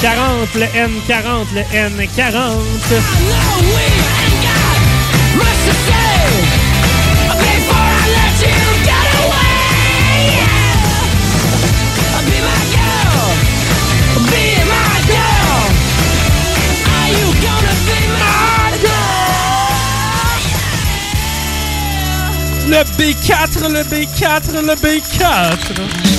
40, le N40, le N40. Le B4, le B4, le B4.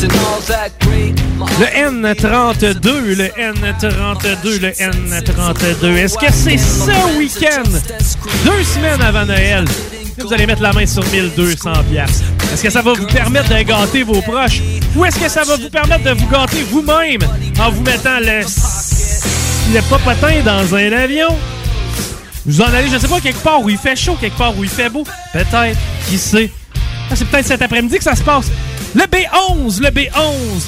Le N32, le N32, le N32. Est-ce que c'est ce week-end, deux semaines avant Noël, que vous allez mettre la main sur 1200 pièces Est-ce que ça va vous permettre de gâter vos proches? Ou est-ce que ça va vous permettre de vous gâter vous-même en vous mettant le, le popotin dans un avion? Vous en allez, je sais pas, quelque part où il fait chaud, quelque part où il fait beau. Peut-être, qui sait? Ah, c'est peut-être cet après-midi que ça se passe. Le B11, le B11,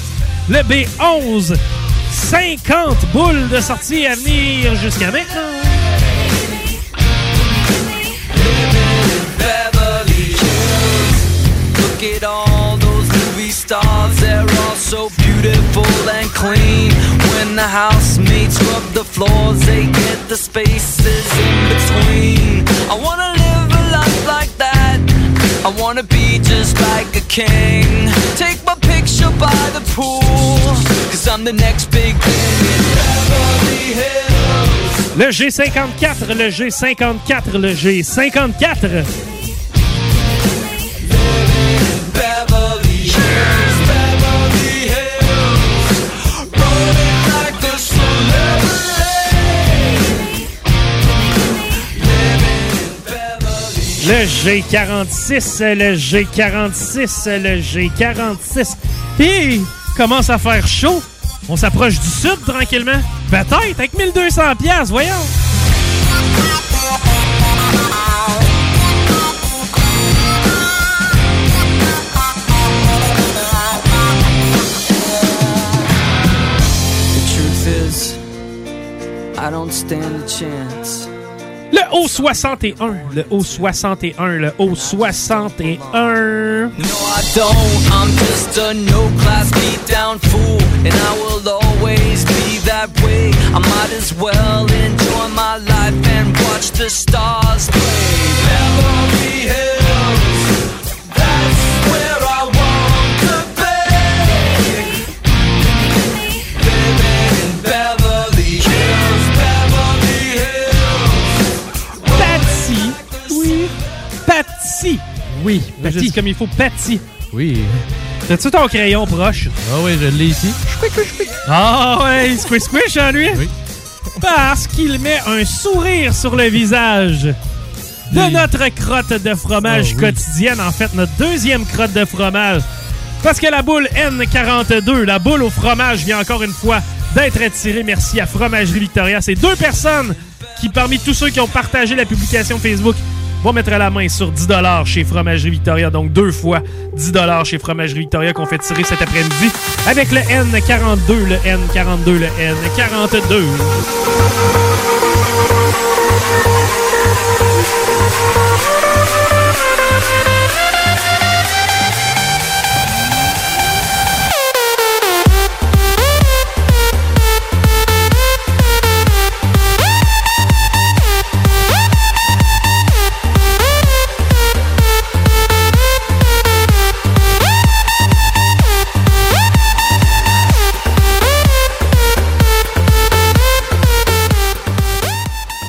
le B11. 50 boules de sortie à venir jusqu'à maintenant. At all those movie stars, they're all so beautiful and clean. When the housemates rub the floors, they get the spaces in between. I wanna live a life like that. I wanna be just like a king. Take my picture by the pool, cause I'm the next big thing in Beverly Hills. Le G54, le G54, le G54. Le G46, le G46, le G46. Puis, commence à faire chaud. On s'approche du sud tranquillement. Peut-être, avec 1200 pièces, voyons. The truth is, I don't stand a chance. Le O61, le O61, le O61. No, I don't. I'm just a no class beat down fool, and I will always be that way. I might as well enjoy my life and watch the stars play. Beverly Oui, Patty. comme il faut, Patty. Oui. T'as-tu ton crayon proche? Ah oui, je l'ai ici. Ah ouais, squish squish en lui? Oui. Parce qu'il met un sourire sur le visage de notre crotte de fromage Ah oui. quotidienne. En fait, notre deuxième crotte de fromage. Parce que la boule N42, la boule au fromage, vient encore une fois d'être attirée. Merci à Fromagerie Victoria. C'est deux personnes qui, parmi tous ceux qui ont partagé la publication Facebook, vont mettre la main sur 10 chez Fromagerie Victoria. Donc deux fois 10 chez Fromagerie Victoria qu'on fait tirer cet après-midi avec le N42, le N42, le N42.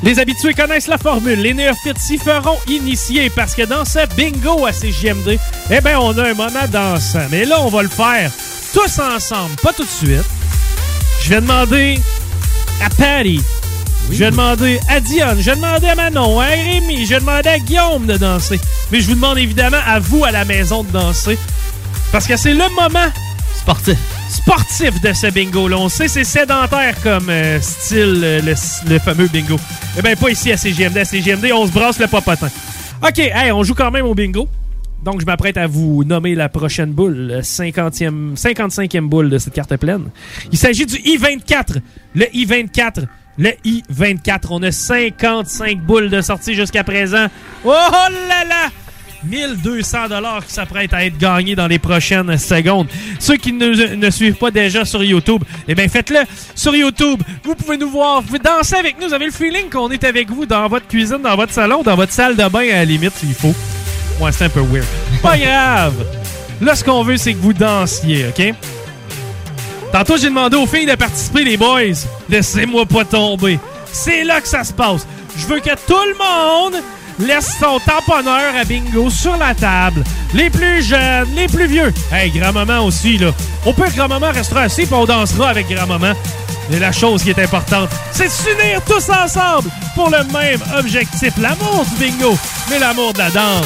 Les habitués connaissent la formule. Les néophytes s'y feront initier parce que dans ce bingo à CJMD, eh bien, on a un moment dansant. Mais là, on va le faire tous ensemble, pas tout de suite. Je vais demander à Patty, je vais demander à Dionne, je vais demander à Manon, à Rémi, je vais demander à Guillaume de danser. Mais je vous demande évidemment à vous à la maison de danser. Parce que c'est le moment sportif sportif de ce bingo-là. On sait c'est sédentaire comme euh, style, euh, le, fameux bingo. Eh bien, pas ici à CGMD. À CGMD, on se brasse le popotin. OK, hey, on joue quand même au bingo. Donc, je m'apprête à vous nommer la prochaine boule, le 50e, 55e boule de cette carte pleine. Il s'agit du I-24. Le I-24. Le I-24. On a 55 boules de sortie jusqu'à présent. Oh là là! 1200 dollars qui s'apprêtent à être gagnés dans les prochaines secondes. Ceux qui ne, ne suivent pas déjà sur YouTube, eh bien faites-le sur YouTube. Vous pouvez nous voir, vous pouvez danser avec nous. Vous avez le feeling qu'on est avec vous dans votre cuisine, dans votre salon, dans votre salle de bain à la limite s'il faut. Ouais, c'est un peu weird. Pas grave. Là, ce qu'on veut, c'est que vous dansiez, OK? Tantôt, j'ai demandé aux filles de participer, les boys. Laissez-moi pas tomber. C'est là que ça se passe. Je veux que tout le monde laisse son tamponneur à bingo sur la table. Les plus jeunes, les plus vieux. Hey, grand-maman aussi, là. Peut que grand-maman restera assis et on dansera avec grand-maman. Mais la chose qui est importante, c'est de s'unir tous ensemble pour le même objectif. L'amour du bingo, mais l'amour de la danse.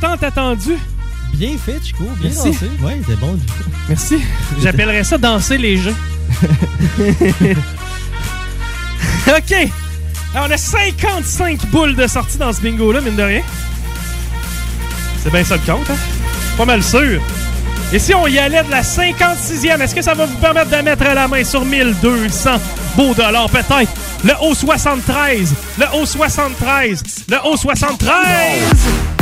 Tant attendu. Bien fait, Chico. Bien Merci. dansé. Ouais, c'est bon. Merci. J'appellerais ça danser les jeux. OK. Alors, on a 55 boules de sortie dans ce bingo-là, mine de rien. C'est bien ça le compte, hein? Pas mal sûr. Et si on y allait de la 56e, est-ce que ça va vous permettre de mettre la main sur 1200 beaux dollars, peut-être? Le haut 73, le haut 73, le haut 73!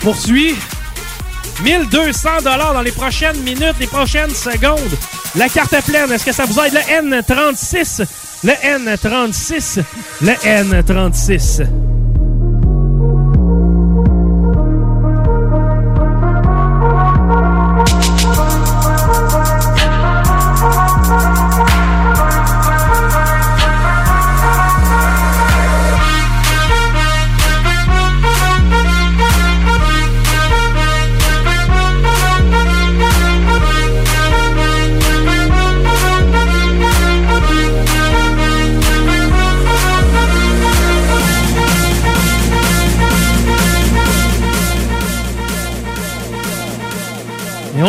Poursuit. 1200 dollars dans les prochaines minutes, les prochaines secondes. La carte est pleine. Est-ce que ça vous aide? Le N36. Le N36. Le N36.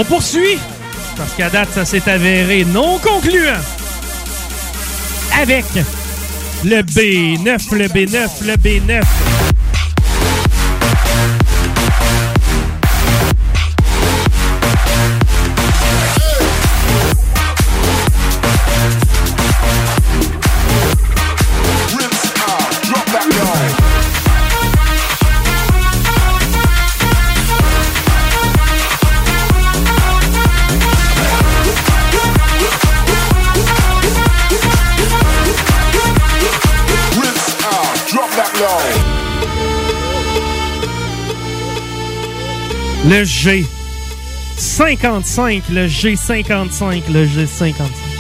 On poursuit, parce qu'à date, ça s'est avéré non concluant, avec le B9, le B9, le B9. Le G. 55, le G55, le G55.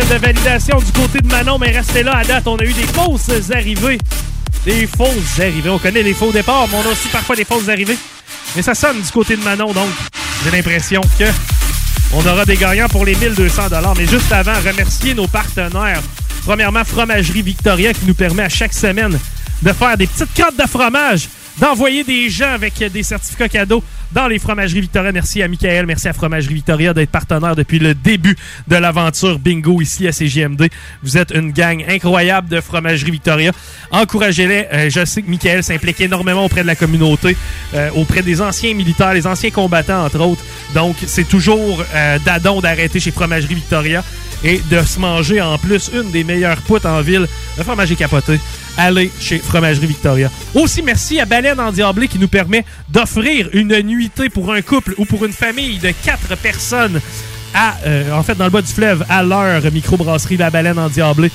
De validation du côté de Manon, mais restez là à date. On a eu des fausses arrivées. Des fausses arrivées. On connaît les faux départs, mais on a aussi parfois des fausses arrivées. Mais ça sonne du côté de Manon, donc j'ai l'impression que on aura des gagnants pour les 1200 Mais juste avant, remercier nos partenaires. Premièrement, Fromagerie Victoria qui nous permet à chaque semaine de faire des petites crottes de fromage, d'envoyer des gens avec des certificats cadeaux dans les Fromageries Victoria. Merci à Michael, merci à Fromagerie Victoria d'être partenaire depuis le début de l'aventure bingo ici à CGMD. Vous êtes une gang incroyable de Fromagerie Victoria. Encouragez-les. Euh, je sais que Michael s'implique énormément auprès de la communauté, euh, auprès des anciens militaires, les anciens combattants, entre autres. Donc, c'est toujours euh, d'adon d'arrêter chez Fromagerie Victoria et de se manger en plus une des meilleures poutres en ville, le fromager capoté. Allez chez Fromagerie Victoria. Aussi, merci à Baleine en Diablé qui nous permet d'offrir une nuitée pour un couple ou pour une famille de quatre personnes à, euh, en fait, dans le bas du fleuve, à leur microbrasserie La Baleine en Diablé.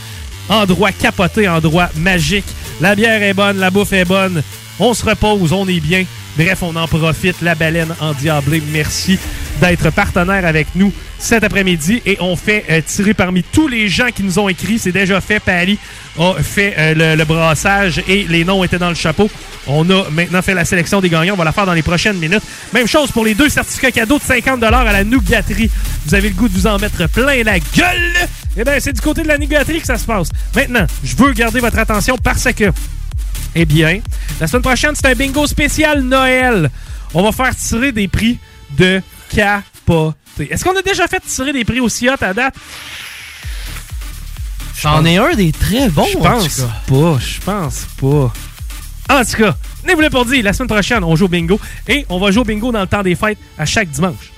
Endroit capoté, endroit magique. La bière est bonne, la bouffe est bonne. On se repose, on est bien. Bref, on en profite. La baleine en diablé. Merci d'être partenaire avec nous cet après-midi. Et on fait euh, tirer parmi tous les gens qui nous ont écrit. C'est déjà fait. Paris a fait euh, le, le brassage et les noms étaient dans le chapeau. On a maintenant fait la sélection des gagnants. On va la faire dans les prochaines minutes. Même chose pour les deux certificats cadeaux de 50 à la nougaterie. Vous avez le goût de vous en mettre plein la gueule? Eh bien, c'est du côté de la nougaterie que ça se passe. Maintenant, je veux garder votre attention parce que eh bien, la semaine prochaine, c'est un bingo spécial Noël. On va faire tirer des prix de capoté. Est-ce qu'on a déjà fait tirer des prix aussi hot à date? J'en ai un des très bons, Je en pense pas. Je pense pas. En tout cas, n'est vous pour dire, la semaine prochaine, on joue au bingo et on va jouer au bingo dans le temps des fêtes à chaque dimanche.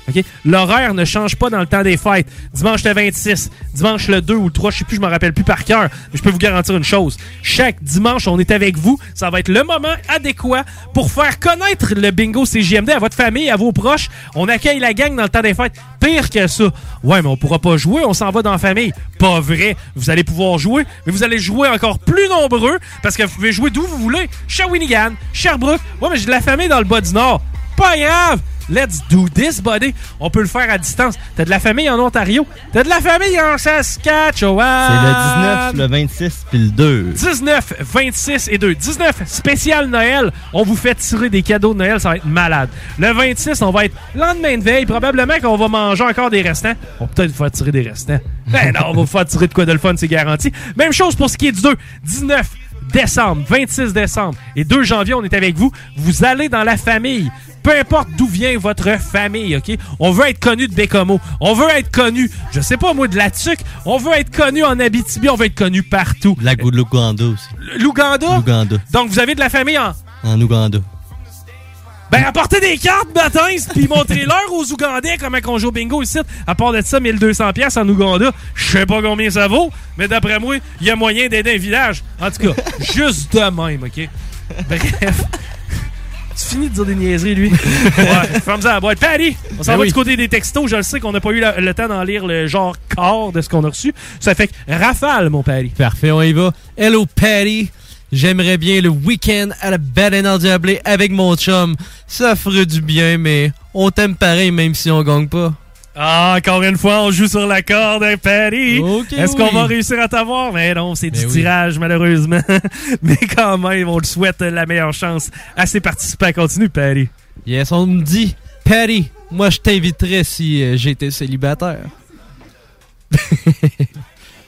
L'horaire ne change pas dans le temps des fêtes. Dimanche le 26, dimanche le 2 ou le 3, je sais plus, je me rappelle plus par cœur, mais je peux vous garantir une chose. Chaque dimanche, on est avec vous. Ça va être le moment adéquat pour faire connaître le bingo CJMD à votre famille, à vos proches. On accueille la gang dans le temps des fêtes. Pire que ça. Ouais, mais on pourra pas jouer, on s'en va dans la famille. Pas vrai. Vous allez pouvoir jouer, mais vous allez jouer encore plus nombreux parce que vous pouvez jouer d'où vous voulez. Shawinigan, Sherbrooke. Ouais, mais j'ai de la famille dans le bas du Nord. Pas grave. Let's do this, buddy. On peut le faire à distance. T'as de la famille en Ontario? T'as de la famille en Saskatchewan? C'est le 19, le 26 puis le 2. 19, 26 et 2. 19, spécial Noël. On vous fait tirer des cadeaux de Noël, ça va être malade. Le 26, on va être lendemain de veille. Probablement qu'on va manger encore des restants. On va peut-être vous faire tirer des restants. Ben non, on va vous faire tirer de quoi de le fun, c'est garanti. Même chose pour ce qui est du 2. 19 décembre, 26 décembre et 2 janvier, on est avec vous. Vous allez dans la famille. Peu importe d'où vient votre famille, OK? On veut être connu de Bécomo. On veut être connu, je sais pas moi, de la TUC. On veut être connu en Abitibi. On veut être connu partout. La L'Ouganda aussi. L'Ouganda? L'Ouganda. Donc, vous avez de la famille en... En Ouganda. Ben, apportez des cartes, matin, puis montrez-leur aux Ougandais comment on joue au bingo ici. À part de ça, 1200 pièces en Ouganda, je sais pas combien ça vaut, mais d'après moi, il y a moyen d'aider un village. En tout cas, juste de même, OK? Bref. Tu finis de dire des niaiseries, lui. ouais, ferme ça à la boîte. Patty, on s'en Ben va oui. du côté des textos. Je le sais qu'on n'a pas eu la- le temps d'en lire le genre quart de ce qu'on a reçu. Ça fait que rafale, mon Patty. Parfait, on y va. Hello, Patty. J'aimerais bien le week-end à la baleine en diablé avec mon chum. Ça ferait du bien, mais on t'aime pareil même si on gagne pas. Ah, encore une fois, on joue sur la corde, hein, Patty? Est-ce oui. qu'on va réussir à t'avoir? Mais non, c'est du Ben oui. tirage, malheureusement. Mais quand même, on le souhaite la meilleure chance à ses participants. Continue, Patty. Yes, on me dit, Patty, moi je t'inviterais si euh, j'étais célibataire.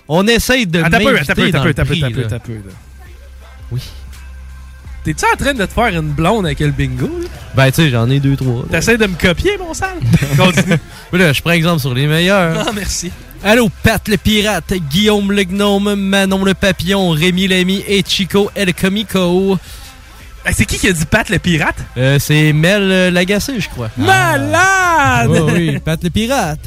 on essaye de Attends peu, attends un peu, un peu, peu. Oui. T'es-tu en train de te faire une blonde avec le bingo? là? Ben, tu sais, j'en ai deux, trois. T'essaies de me copier, mon sale? Continue. Là, je prends exemple sur les meilleurs. Ah, merci. Allô, Pat le pirate, Guillaume le gnome, Manon le papillon, Rémi l'ami et Chico el comico. c'est qui qui a dit Pat le pirate? Euh, c'est Mel euh, Lagacé, je crois. Malade! Oh, oui, Pat le pirate.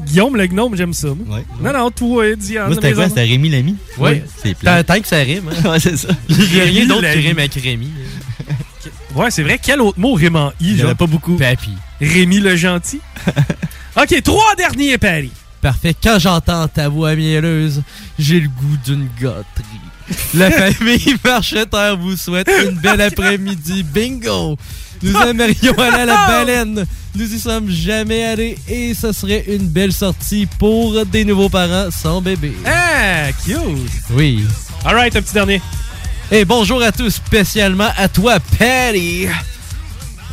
Guillaume le gnome, j'aime ça. moi. Ouais. Non, non, toi, Diane. Moi, c'était quoi? C'était Rémi Lamy? Oui. C'est Tant, que ça rime. Hein? Ouais, c'est ça. Il n'y a rien d'autre qui rime avec Rémi. Ouais, c'est vrai. Quel autre mot rime en I? Il n'y en genre? a pas beaucoup. Papy. Rémi le gentil? OK, trois derniers, Paris. Parfait. Quand j'entends ta voix mielleuse, j'ai le goût d'une gâterie. La famille Marcheterre vous souhaite une belle après-midi. Bingo! Nous aimerions aller à la baleine. Nous y sommes jamais allés et ce serait une belle sortie pour des nouveaux parents sans bébé. Ah, cute. Oui. All right, un petit dernier. Et bonjour à tous, spécialement à toi, Patty.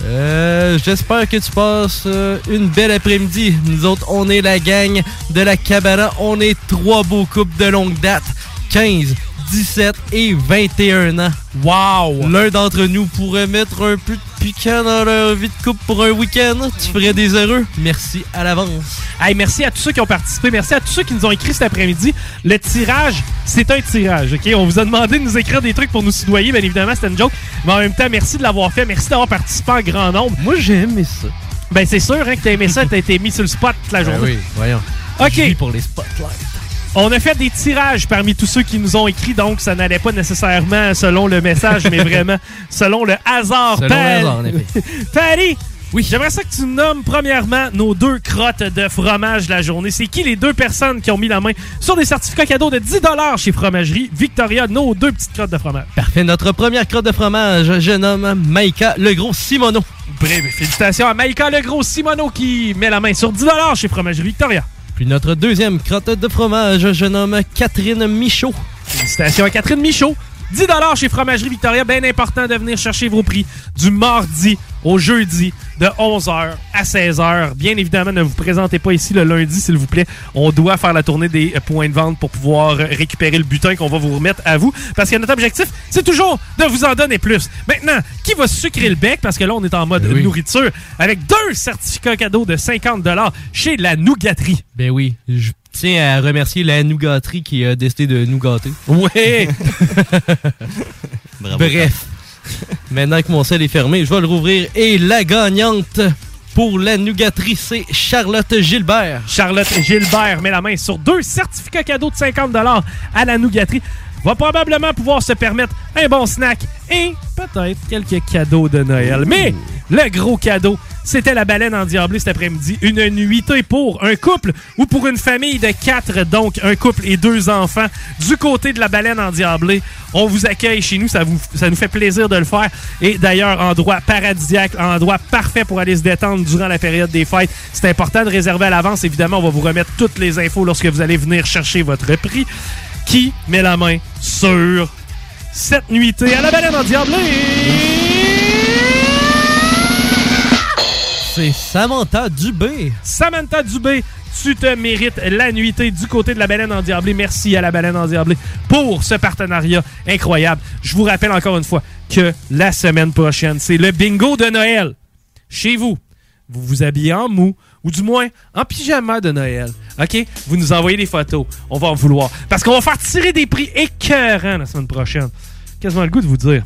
Euh, J'espère que tu passes euh, une belle après-midi. Nous autres, on est la gang de la Cabana. On est trois beaux couples de longue date. 15, 17 et 21 ans. Wow! L'un d'entre nous pourrait mettre un peu de piquant dans leur vie de couple pour un week-end. Tu ferais des heureux. Merci à l'avance. Hey, merci à tous ceux qui ont participé. Merci à tous ceux qui nous ont écrit cet après-midi. Le tirage, c'est un tirage, OK? On vous a demandé de nous écrire des trucs pour nous soudoyer. Bien évidemment, c'était une joke. Mais en même temps, merci de l'avoir fait. Merci d'avoir participé en grand nombre. Moi, j'ai aimé ça. Ben, c'est sûr hein, que t'as aimé ça. T'as été mis sur le spot toute la journée. Ben oui, voyons. OK. Je vis pour les spotlights. On a fait des tirages parmi tous ceux qui nous ont écrit, donc ça n'allait pas nécessairement selon le message, mais vraiment selon le hasard. Selon le Pat- hasard, en effet. Patty, oui, j'aimerais ça que tu nommes premièrement nos deux crottes de fromage de la journée. C'est qui les deux personnes qui ont mis la main sur des certificats cadeaux de 10 chez Fromagerie? Victoria, nos deux petites crottes de fromage? Parfait. Notre première crotte de fromage, je nomme Maïka le gros Simono. Bref, félicitations à Maïka Legros Simono qui met la main sur 10 chez Fromagerie Victoria. Puis notre deuxième crotte de fromage, je nomme Catherine Michaud. Félicitations à Catherine Michaud. 10 chez Fromagerie Victoria. Bien important de venir chercher vos prix du mardi au jeudi de 11h à 16h. Bien évidemment, ne vous présentez pas ici le lundi, s'il vous plaît. On doit faire la tournée des points de vente pour pouvoir récupérer le butin qu'on va vous remettre à vous. Parce que notre objectif, c'est toujours de vous en donner plus. Maintenant, qui va sucrer le bec? Parce que là, on est en mode Ben oui. nourriture avec deux certificats cadeaux de 50 chez la Nougaterie. Ben oui, je tiens à remercier la nougaterie qui a décidé de nous gâter. Ouais! Bravo. Bref, maintenant que mon sel est fermé, je vais le rouvrir. Et la gagnante pour la nougaterie, c'est Charlotte Gilbert. Charlotte Gilbert met la main sur deux certificats cadeaux de 50 à la nougaterie. Va probablement pouvoir se permettre un bon snack et peut-être quelques cadeaux de Noël. Mais le gros cadeau, c'était la baleine endiablée cet après-midi. Une nuitée pour un couple ou pour une famille de quatre, donc un couple et deux enfants. Du côté de la baleine endiablée, on vous accueille chez nous. Ça, vous, ça nous fait plaisir de le faire. Et d'ailleurs, endroit paradisiaque, endroit parfait pour aller se détendre durant la période des fêtes. C'est important de réserver à l'avance. Évidemment, on va vous remettre toutes les infos lorsque vous allez venir chercher votre prix. Qui met la main sur cette nuitée à la baleine endiablée? C'est Samantha Dubé. Samantha Dubé, tu te mérites la nuitée du côté de la baleine endiablée. Merci à la baleine endiablée pour ce partenariat incroyable. Je vous rappelle encore une fois que la semaine prochaine, c'est le bingo de Noël. Chez vous, vous vous habillez en mou ou du moins en pyjama de Noël. OK? Vous nous envoyez des photos. On va en vouloir. Parce qu'on va faire tirer des prix écœurants la semaine prochaine. Quasiment le goût de vous dire.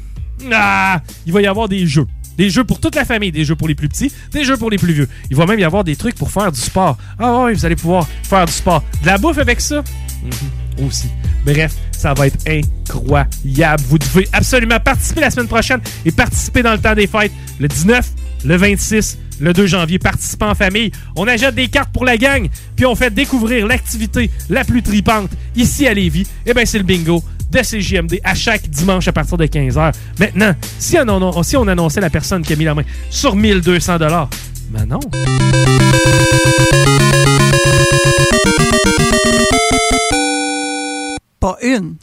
Ah! Il va y avoir des jeux. Des jeux pour toute la famille, des jeux pour les plus petits, des jeux pour les plus vieux. Il va même y avoir des trucs pour faire du sport. Ah oui, vous allez pouvoir faire du sport. De la bouffe avec ça? Mhm, aussi. Bref, ça va être incroyable. Vous devez absolument participer la semaine prochaine et participer dans le temps des fêtes. Le 19, le 26, le 2 janvier, participez en famille. On achète des cartes pour la gang, puis on fait découvrir l'activité la plus tripante ici à Lévis. Eh bien, c'est le bingo de CJMD à chaque dimanche à partir de 15h. Maintenant, si on, si on annonçait la personne qui a mis la main sur 1200 ben non. Pas une,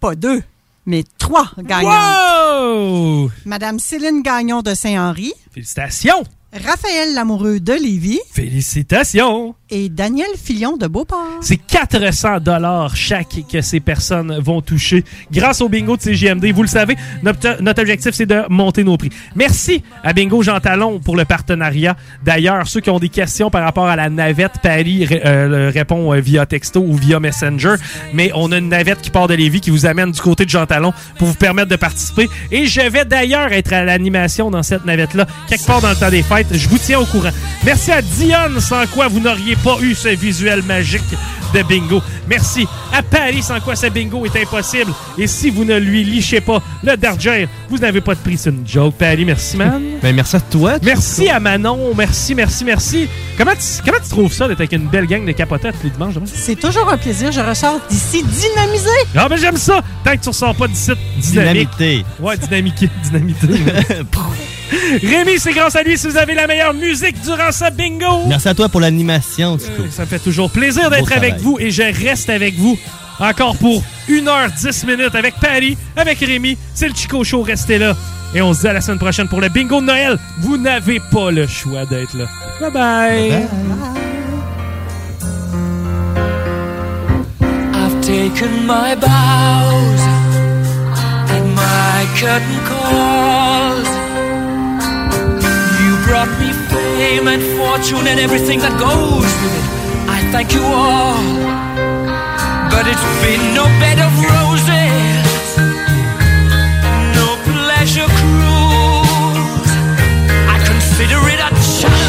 pas deux, mais trois gagnantes. Wow! Madame Céline Gagnon de Saint-Henri, Félicitations! Raphaël Lamoureux de Lévis Félicitations! et Daniel Filion de Beauport. C'est 400 dollars chaque que ces personnes vont toucher grâce au bingo de CGMD. Vous le savez, notre, notre objectif, c'est de monter nos prix. Merci à Bingo Jean Talon pour le partenariat. D'ailleurs, ceux qui ont des questions par rapport à la navette, Paris euh, répond euh, via texto ou via Messenger. Mais on a une navette qui part de Lévis qui vous amène du côté de Jean Talon pour vous permettre de participer. Et je vais d'ailleurs être à l'animation dans cette navette-là, quelque part dans le temps des fêtes. Je vous tiens au courant. Merci à Dionne, sans quoi vous n'auriez pas eu ce visuel magique de bingo. Merci à Paris, sans quoi ce bingo est impossible. Et si vous ne lui lichez pas le Darger, vous n'avez pas de prix. C'est une joke. Paris, merci, man. Ben, merci à toi. Merci à Manon. Merci, merci, merci. Comment tu, comment tu trouves ça d'être avec une belle gang de capotettes tous les dimanches? C'est toujours un plaisir. Je ressors d'ici dynamisé. Ah, ben j'aime ça. Tant que tu ressors pas d'ici dynamique. Dynamité. Ouais, dynamique. Dynamité. Rémi, c'est grâce à lui si vous avez la meilleure musique durant ce bingo. Merci à toi pour l'animation. Euh, Ça me fait toujours plaisir d'être avec travail. vous et je reste avec vous encore pour 1h10 minutes avec Paris, avec Rémi. C'est le Chico Show, restez là. Et on se dit à la semaine prochaine pour le bingo de Noël. Vous n'avez pas le choix d'être là. Bye bye. I've taken my bows and my curtain calls. Brought me fame and fortune and everything that goes with it. I thank you all, but it's been no bed of roses, no pleasure cruise. I consider it a challenge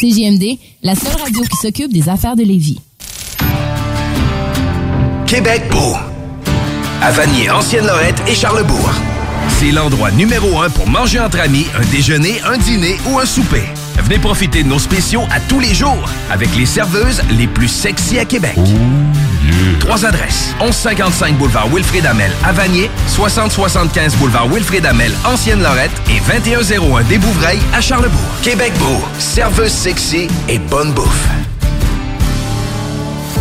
CJMD, la seule radio qui s'occupe des affaires de Lévis. Québec beau. À Vanier, Ancienne-Lorette et Charlebourg. C'est l'endroit numéro un pour manger entre amis, un déjeuner, un dîner ou un souper. Venez profiter de nos spéciaux à tous les jours avec les serveuses les plus sexy à Québec. Trois adresses. 1155 boulevard Wilfrid Amel à Vanier, 6075 boulevard Wilfrid Amel, Ancienne-Lorette et 2101 des Bouvrailles à Charlebourg. Québec beau. Serveuse sexy et bonne bouffe.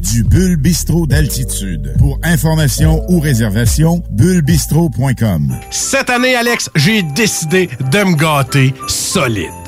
du Bulle Bistrot d'altitude. Pour information ou réservation, bullebistro.com. Cette année, Alex, j'ai décidé de me gâter solide.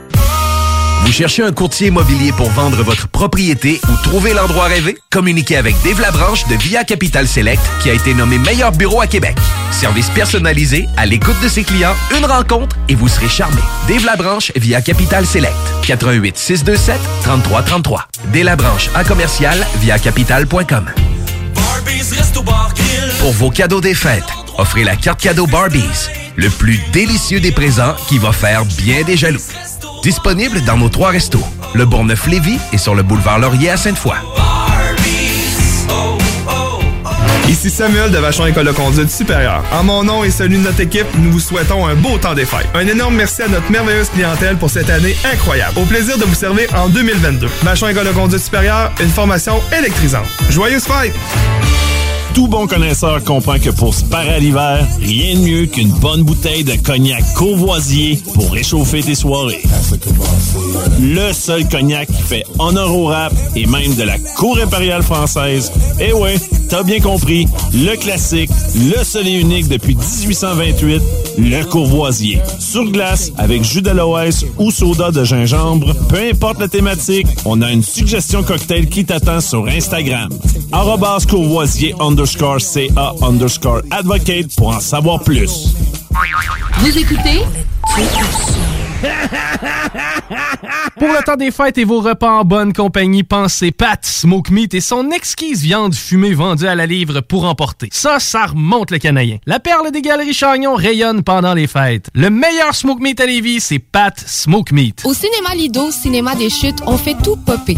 Vous cherchez un courtier immobilier pour vendre votre propriété ou trouver l'endroit rêvé? Communiquez avec Dave Labranche de Via Capital Select qui a été nommé meilleur bureau à Québec. Service personnalisé, à l'écoute de ses clients, une rencontre et vous serez charmé. Dave Labranche via Capital Select. 88 627 3333. Dave Labranche à commercial via capital.com. Pour vos cadeaux des fêtes, offrez la carte cadeau Barbies, le plus délicieux des présents qui va faire bien des jaloux. Disponible dans nos trois restos, le Bourgneuf-Lévis et sur le boulevard Laurier à Sainte-Foy. Ici Samuel de Vachon École de conduite supérieure. En mon nom et celui de notre équipe, nous vous souhaitons un beau temps des fêtes. Un énorme merci à notre merveilleuse clientèle pour cette année incroyable. Au plaisir de vous servir en 2022. Vachon École de conduite supérieure, une formation électrisante. Joyeuses fêtes! Tout bon connaisseur comprend que pour se parer à l'hiver, rien de mieux qu'une bonne bouteille de cognac courvoisier pour réchauffer tes soirées. Le seul cognac qui fait honneur au rap et même de la cour impériale française. Eh ouais, t'as bien compris, le classique, le seul et unique depuis 1828, le courvoisier. Sur glace, avec jus d'aloès ou soda de gingembre, peu importe la thématique, on a une suggestion cocktail qui t'attend sur Instagram. Courvoisier CA underscore advocate pour en savoir plus. Vous écoutez? Pour le temps des fêtes et vos repas en bonne compagnie, pensez Pat Smoke Meat et son exquise viande fumée vendue à la livre pour emporter. Ça, ça remonte le canadien. La perle des galeries Chagnon rayonne pendant les fêtes. Le meilleur Smoke Meat à Lévis, c'est Pat Smoke Meat. Au cinéma Lido, cinéma des chutes, on fait tout popper.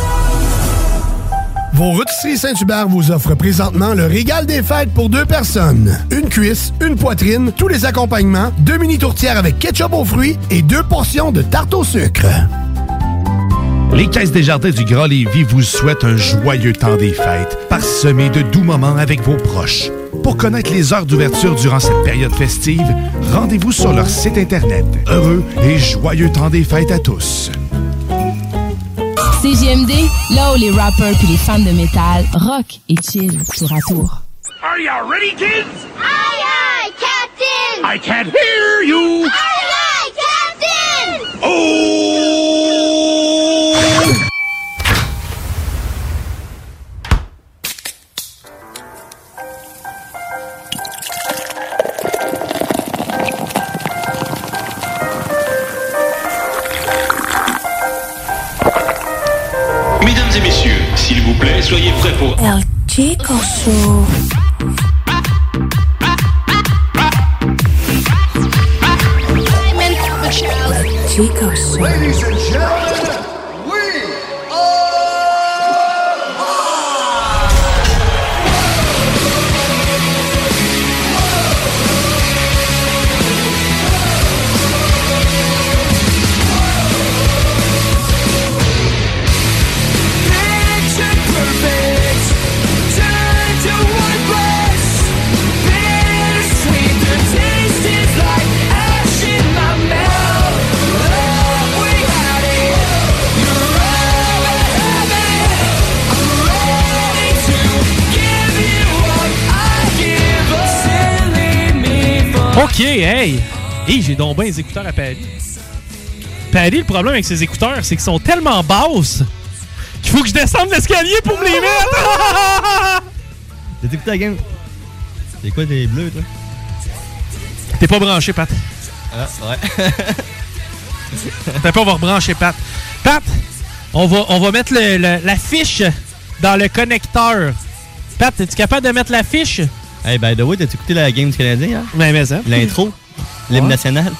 Vos rôtisseries Saint-Hubert vous offrent présentement le régal des fêtes pour deux personnes. Une cuisse, une poitrine, tous les accompagnements, deux mini tourtières avec ketchup aux fruits et deux portions de tarte au sucre. Les Caisses des Jardins du Grand Lévis vous souhaitent un joyeux temps des fêtes, parsemé de doux moments avec vos proches. Pour connaître les heures d'ouverture durant cette période festive, rendez-vous sur leur site Internet. Heureux et joyeux temps des fêtes à tous. CJMD, là où les rappers puis les fans de métal rock et chill tour à tour. Are you ready, kids? Aye, aye, Captain! I can't hear you! Aye, aye, Captain! Oh! Soyez prêts pour... El Chico Show. Chico Show. Ladies and gentlemen, hey! Hey, j'ai donc bien les écouteurs à Paris. Paris, le problème avec ses écouteurs, c'est qu'ils sont tellement basses qu'il faut que je descende l'escalier pour me les mettre! T'as écouté la game? C'est quoi des bleus, toi? T'es pas branché, Pat. Ah, ouais. T'as pas, on va rebrancher Pat. Pat, on va, on va mettre le- le- la fiche dans le connecteur. Pat, es-tu capable de mettre la fiche? Hey, by the way, t'as écouté la game du Canadien, hein? Mais, mais ça. L'intro? L'hymne Ouais. national?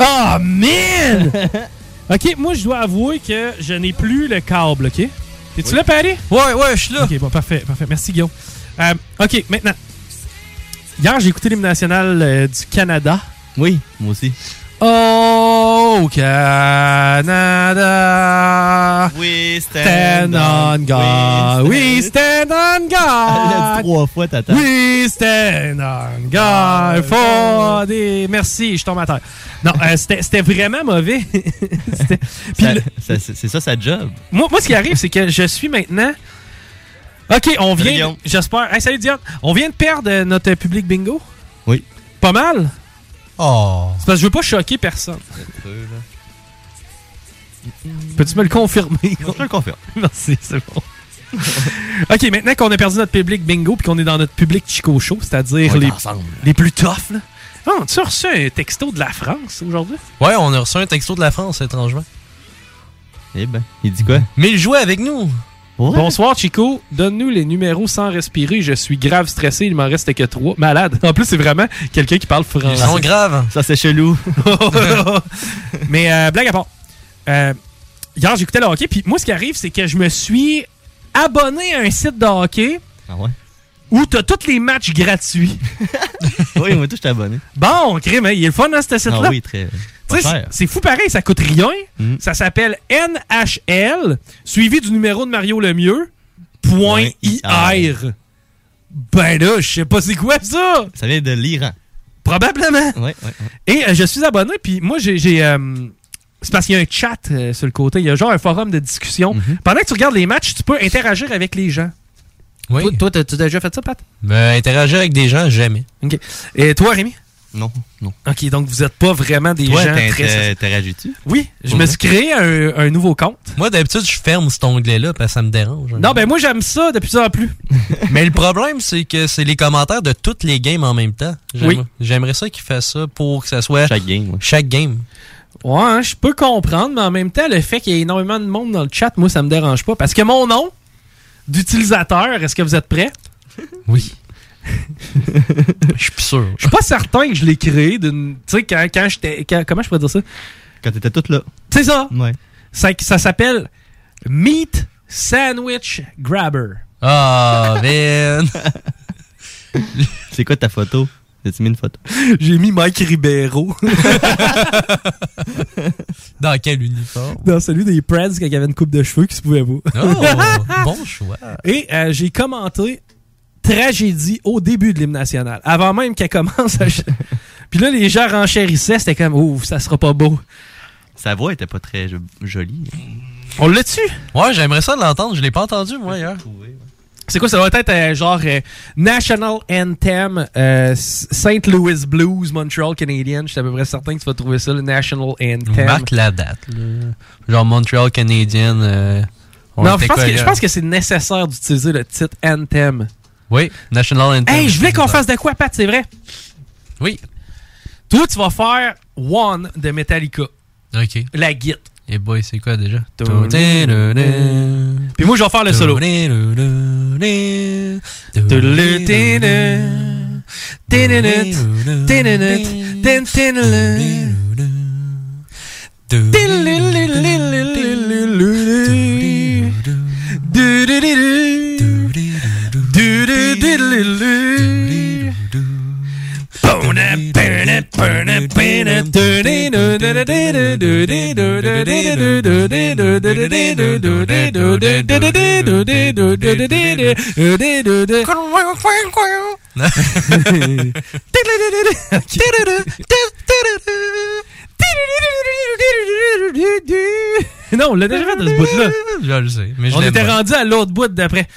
Oh, man! OK, moi, je dois avouer que je n'ai plus le câble, OK? T'es-tu Oui. là, Paris? Ouais, ouais, je suis là. OK, bon, parfait, parfait. Merci, Guillaume. Euh, OK, maintenant. Hier, j'ai écouté l'hymne national euh, du Canada. Oui, moi aussi. Oh, Canada! We stand on God. We stand on God. Elle l'a dit trois fois, t'attends. We stand on God for. Merci, je tombe à terre. Non, euh, c'était vraiment mauvais. Ça- le- ça- c'est c'est ça sa job. moi, moi, ce qui arrive, c'est que je suis maintenant OK, on vient. J'espère. Hey, salut Diane. On vient de perdre euh, notre public bingo? Oui. Pas mal? Oh. C'est parce que je veux pas choquer personne. Peux-tu me le confirmer? Je te le confirme. Merci, c'est bon. OK, maintenant qu'on a perdu notre public bingo puis qu'on est dans notre public Chico Show, c'est-à-dire les, les plus toughs, là. Oh, tu as reçu un texto de la France aujourd'hui? Ouais, on a reçu un texto de la France, étrangement. Eh ben, il dit quoi? Mais il jouait avec nous. Bonsoir, Chico. Donne-nous les numéros sans respirer. Je suis grave stressé. Il m'en reste que trois. Malade. En plus, c'est vraiment quelqu'un qui parle français. Ils sont graves. Ça, c'est chelou. Mais euh, blague à part. Euh, hier, j'écoutais le hockey. Puis moi, ce qui arrive, c'est que je me suis abonné à un site de hockey Ah ouais? où tu as tous les matchs gratuits. oui, moi, tout, je t'ai abonné. Bon, crime, hein, il est le fun dans ce site-là. Ah oui, très. Mm. c'est- fou pareil, ça coûte rien. Ça s'appelle NHL, suivi du numéro de Mario Lemieux, point IR. Ben là, je sais pas c'est quoi ça. Ça vient de l'Iran. Probablement. Ouais, ouais, Et euh, je suis abonné, puis moi, j'ai. euh, c'est parce qu'il y a un chat euh, sur le côté. Il y a genre un forum de discussion. Mm-hmm. Pendant que tu regardes les matchs, tu peux interagir avec les gens. Oui. Toi, tu as déjà fait ça, Pat? Ben, interagir avec des gens, jamais. OK. Et toi, Rémi? Non, non. OK, donc vous êtes pas vraiment des Toi, gens très... interagis-tu? Oui, je Pour me suis créé un, un nouveau compte. Moi, d'habitude, je ferme cet onglet-là parce que ça me dérange. Non, ben moi, j'aime ça de plus en plus. Mais le problème, c'est que c'est les commentaires de toutes les games en même temps. J'aime- Oui. J'aimerais ça qu'il fasse ça pour que ça soit. Chaque game. Chaque game. Ouais, hein, je peux comprendre, mais en même temps, le fait qu'il y ait énormément de monde dans le chat, moi, ça me dérange pas. Parce que mon nom d'utilisateur, est-ce que vous êtes prêts? Oui. Je suis sûr. Je suis pas certain que je l'ai créé d'une. Tu sais, quand, quand j'étais. comment je pourrais dire ça? Quand t'étais toute là. C'est ça! Ouais. Ça, ça s'appelle Meat Sandwich Grabber. Ah, man! c'est quoi ta photo? Mis une photo? J'ai mis Mike Ribeiro. Dans quel uniforme? Dans celui des Preds quand il y avait une coupe de cheveux qui se pouvait pas. Oh, bon choix. Et euh, j'ai commenté tragédie au début de l'hymne national, avant même qu'elle commence à... Puis là, les gens renchérissaient, c'était comme, ouf, ça sera pas beau. Sa voix était pas très jo- jolie. On l'a-tu? Ouais, j'aimerais ça l'entendre. Je l'ai pas entendu, moi, hier. C'est quoi, ça doit être euh, genre euh, National Anthem euh, S- St. Louis Blues Montreal Canadian. Je suis à peu près certain que tu vas trouver ça, le National Anthem. Marque la date. là. Genre Montreal Canadian. euh, on Non, je pense, quoi, que, je là? pense que c'est nécessaire d'utiliser le titre Anthem. Oui, National Anthem. Hey, je voulais qu'on fasse de quoi, Pat, c'est vrai? Oui. Toi, tu vas faire One de Metallica. Ok. La guite. Et boy, c'est quoi déjà? Puis moi, je vais faire le solo. Non, on l'a déjà fait de ce bout-là. Je le sais. Mais je on était rendu à l'autre bout d'après.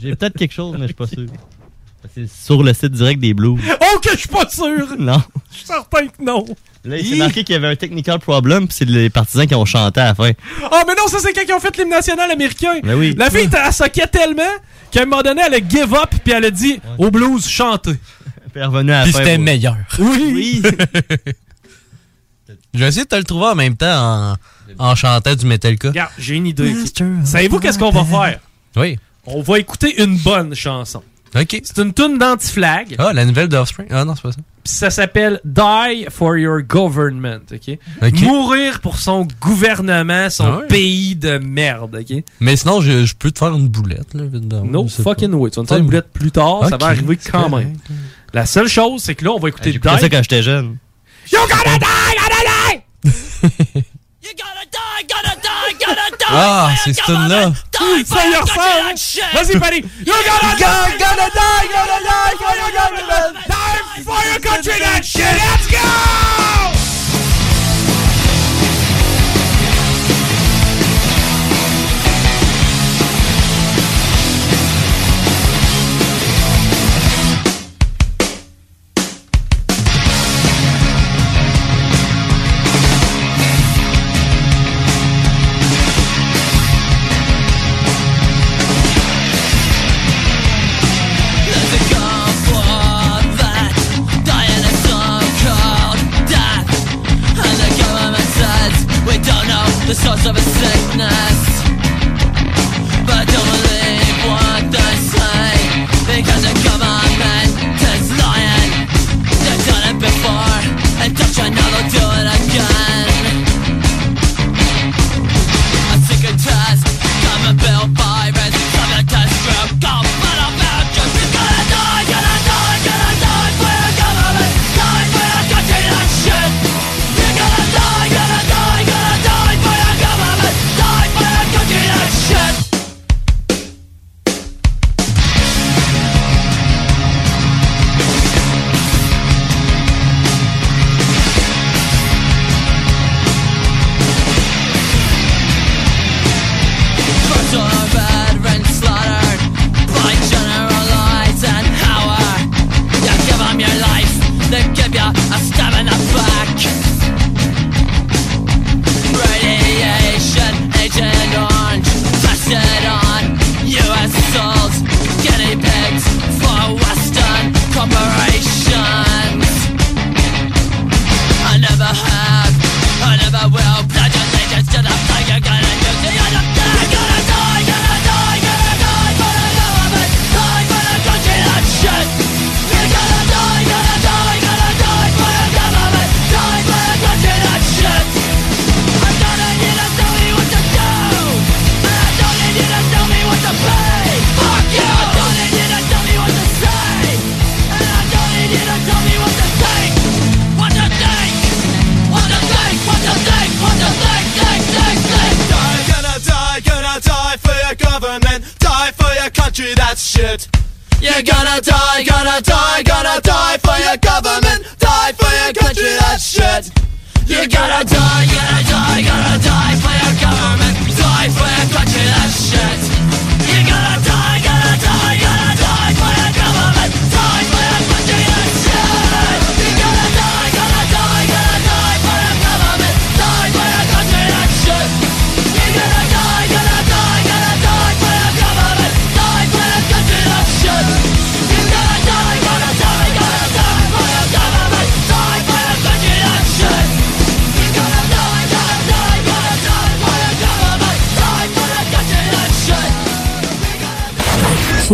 J'ai peut-être quelque chose, mais je suis pas sûr. C'est sur le site direct des Blues. Oh, que je suis pas sûr! Non. Je suis certain que non. Là, il s'est marqué qu'il y avait un technical problem, puis c'est les partisans qui ont chanté à la fin. Oh, mais non, ça, c'est quand ils ont fait l'hymne national américain. Ben oui. La fille, elle soquait tellement qu'à un moment donné, elle a give up, puis elle a dit au blues, chantez. Revenue à la Puis c'était pour- meilleur. Oui. Je vais essayer de te le trouver en même temps en, en chantant du Metallica. Regarde, j'ai une idée. Savez-vous qu'est-ce qu'on va faire? Oui. On va écouter une bonne chanson. OK. C'est une tune d'anti-flag. Ah, la nouvelle d'Offspring? Ah non, c'est pas ça. Puis ça s'appelle Die for your government, OK? Ok. Mourir pour son gouvernement, son Ah ouais. pays de merde, OK? Mais sinon, je, je peux te faire une boulette. Là, évidemment. No fucking pas. way. Tu vas me faire une boulette plus tard, ça va arriver quand correct. La seule chose, c'est que là, on va écouter Die. J'écoutais ça quand j'étais jeune. You gotta die, gotta die! you Ah, c'est ce tune-là. Ça y ressemble! Vas-y, Paris! You're gonna die, gonna die, gonna die government! Die for your country, that shit! Let's go!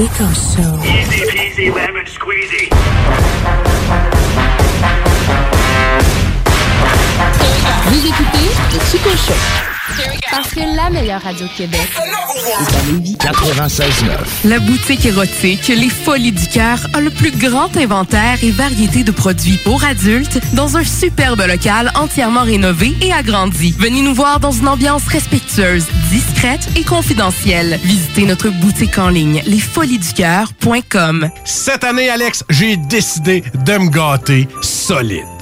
Chico Show. Easy peasy lemon squeezy. Vous écoutez le Chico Show. Parce que la meilleure radio de Québec est à Lévis. 96.9. La boutique érotique Les Folies du Cœur a le plus grand inventaire et variété de produits pour adultes dans un superbe local entièrement rénové et agrandi. Venez nous voir dans une ambiance respectueuse, discrète et confidentielle. Visitez notre boutique en ligne lesfoliesducoeur.com. Cette année, Alex, j'ai décidé de me gâter solide.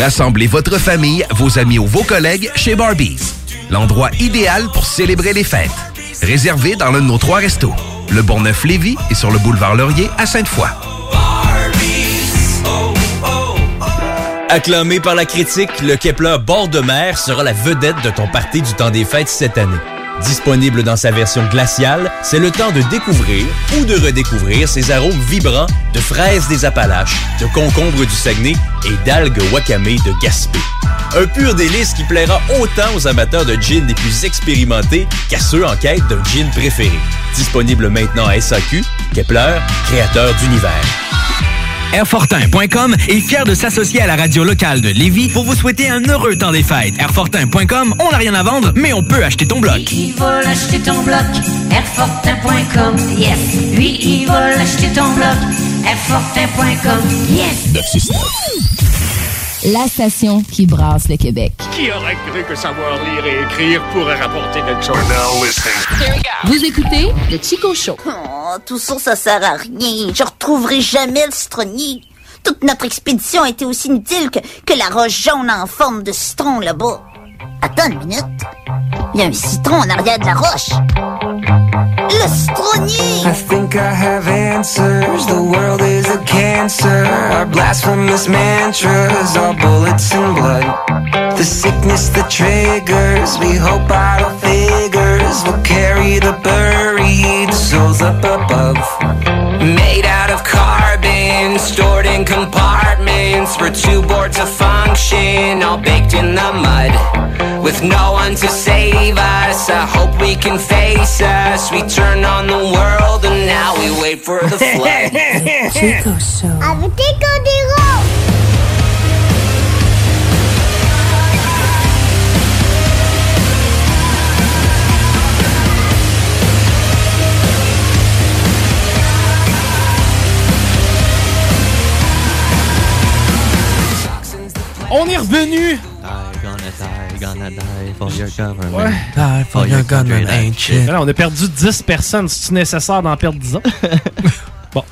Rassemblez votre famille, vos amis ou vos collègues chez Barbies. L'endroit idéal pour célébrer les fêtes. Réservé dans l'un de nos trois restos. Le Bourgneuf-Lévis et sur le boulevard Laurier à Sainte-Foy. Acclamé par la critique, le Kepler bord de mer sera la vedette de ton party du temps des fêtes cette année. Disponible dans sa version glaciale, c'est le temps de découvrir ou de redécouvrir ses arômes vibrants de fraises des Appalaches, de concombres du Saguenay et d'algues wakame de Gaspé. Un pur délice qui plaira autant aux amateurs de gin les plus expérimentés qu'à ceux en quête d'un gin préféré. Disponible maintenant à SAQ, Kepler, créateur d'univers. Airfortin.com est fier de s'associer à la radio locale de Lévis pour vous souhaiter un heureux temps des fêtes. Airfortin.com, on n'a rien à vendre, mais on peut acheter ton bloc. Il va l'acheter ton bloc, Airfortin.com, yes. Lui, il va l'acheter ton bloc, Airfortin.com, yes. La station qui brasse le Québec. Qui aurait cru que savoir lire et écrire pourrait rapporter quelque chose? Vous écoutez le Chico Show. Oh, tout ça, ça sert à rien. Je retrouverai jamais le citronnier. Toute notre expédition a été aussi inutile que, que la roche jaune en forme de citron là-bas. Attends une minute. Il y a un citron en arrière de la roche. Le citronnier! I think I have answers. The world is cancer. Our blasphemous mantras are bullets and blood. The sickness that triggers. We hope idle figures will carry the buried souls up above. Made out of carbon, stored in compartments. We're too bored to function, all baked in the mud. With no one to save us, I hope we can face us. We turn on the world and now we wait for the flood. Chico Show. Avec des codéraux! On est revenu! Die, gonna die, gonna die for your government. Ouais. Die for your government ain't shit. Là, on a perdu 10 personnes. C'est-tu nécessaire d'en perdre 10 ans? bon.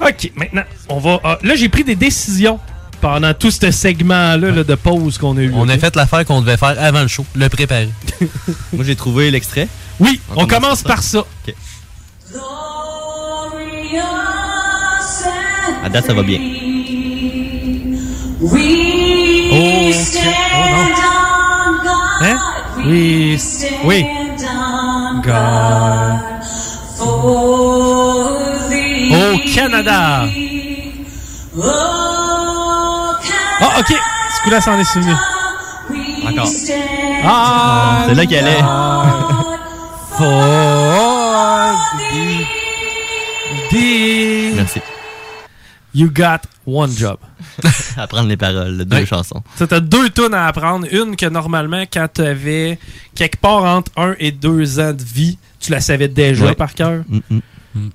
OK, maintenant, on va. ah, là, j'ai pris des décisions pendant tout ce segment-là là, de pause qu'on a eu. On a fait l'affaire qu'on devait faire avant le show, le préparer. Moi, j'ai trouvé l'extrait. Oui, on, commence par ça. À date, ça va bien. Oh. Oh, non. Hein? Oui. Oui. God. Au Canada. Ah, ok. Ce coup-là, ça en est souvenu. Encore. Ah, C'est là qu'elle est. For the- Merci. You got one job. Apprendre les paroles de deux Ouais. chansons. Tu as deux tunes à apprendre. Une que normalement, quand tu avais quelque part entre un et deux ans de vie, tu la savais déjà Ouais. par cœur. Mm, mm.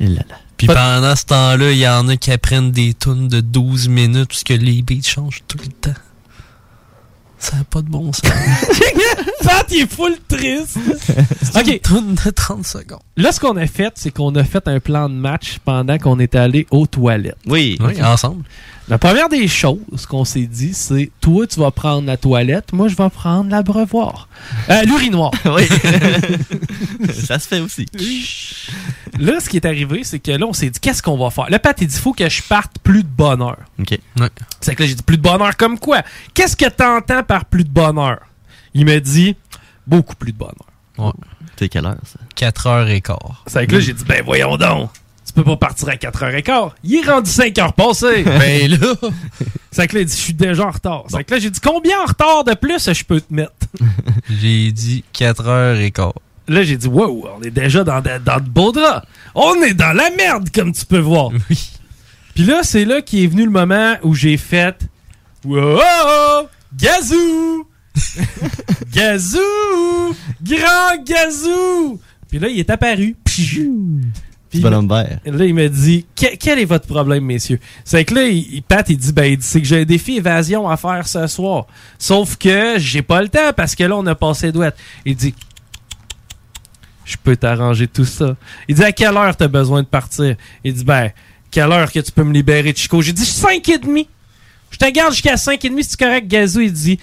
Et là, là. Puis pendant ce temps-là, il y en a qui apprennent des tunes de 12 minutes parce que les beats changent tout le temps. Ça n'a pas de bon sens. Pat, il est full triste. ok. Une de 30 secondes. Là, ce qu'on a fait, c'est qu'on a fait un plan de match pendant qu'on est allé aux toilettes. Oui. Oui, ensemble. La première des choses qu'on s'est dit, c'est toi, tu vas prendre la toilette, moi, je vais prendre l'abreuvoir. Euh, l'urinoir. Oui. ça se fait aussi. Là, ce qui est arrivé, c'est que là, on s'est dit, qu'est-ce qu'on va faire? Le Pat, il dit, faut que je parte plus de bonheur. OK. C'est que là, j'ai dit, plus de bonheur comme quoi? Qu'est-ce que t'entends par plus de bonheur? Il me dit, beaucoup plus de bonheur. Ouais. C'est quelle heure, ça? 4 heures et quart. C'est que là, j'ai dit, ben voyons donc. Peux pas partir à 4h15. Il est rendu 5h passées. Ben là. C'est que là, il dit, je suis déjà en retard. C'est que là, j'ai dit, combien en retard de plus je peux te mettre? J'ai dit 4 heures et quart. Là, j'ai dit, wow, on est déjà dans de, dans de beaux draps. On est dans la merde, comme tu peux voir. Puis là, c'est là qui est venu le moment où j'ai fait, wow, gazou! gazou! Grand gazou! Puis là, il est apparu. Puis. Là, il me dit Que- Quel est votre problème, messieurs? C'est que là, il, Pat, il dit Ben, il dit, c'est que j'ai un défi évasion à faire ce soir. Sauf que j'ai pas le temps parce que là, on a passé douette. Il dit Je peux t'arranger tout ça. Il dit À quelle heure t'as besoin de partir? Il dit Ben, quelle heure que tu peux me libérer de Chico? J'ai dit 5 et demi. Je te garde jusqu'à 5 et demi, c'est correct, Gazou. Il dit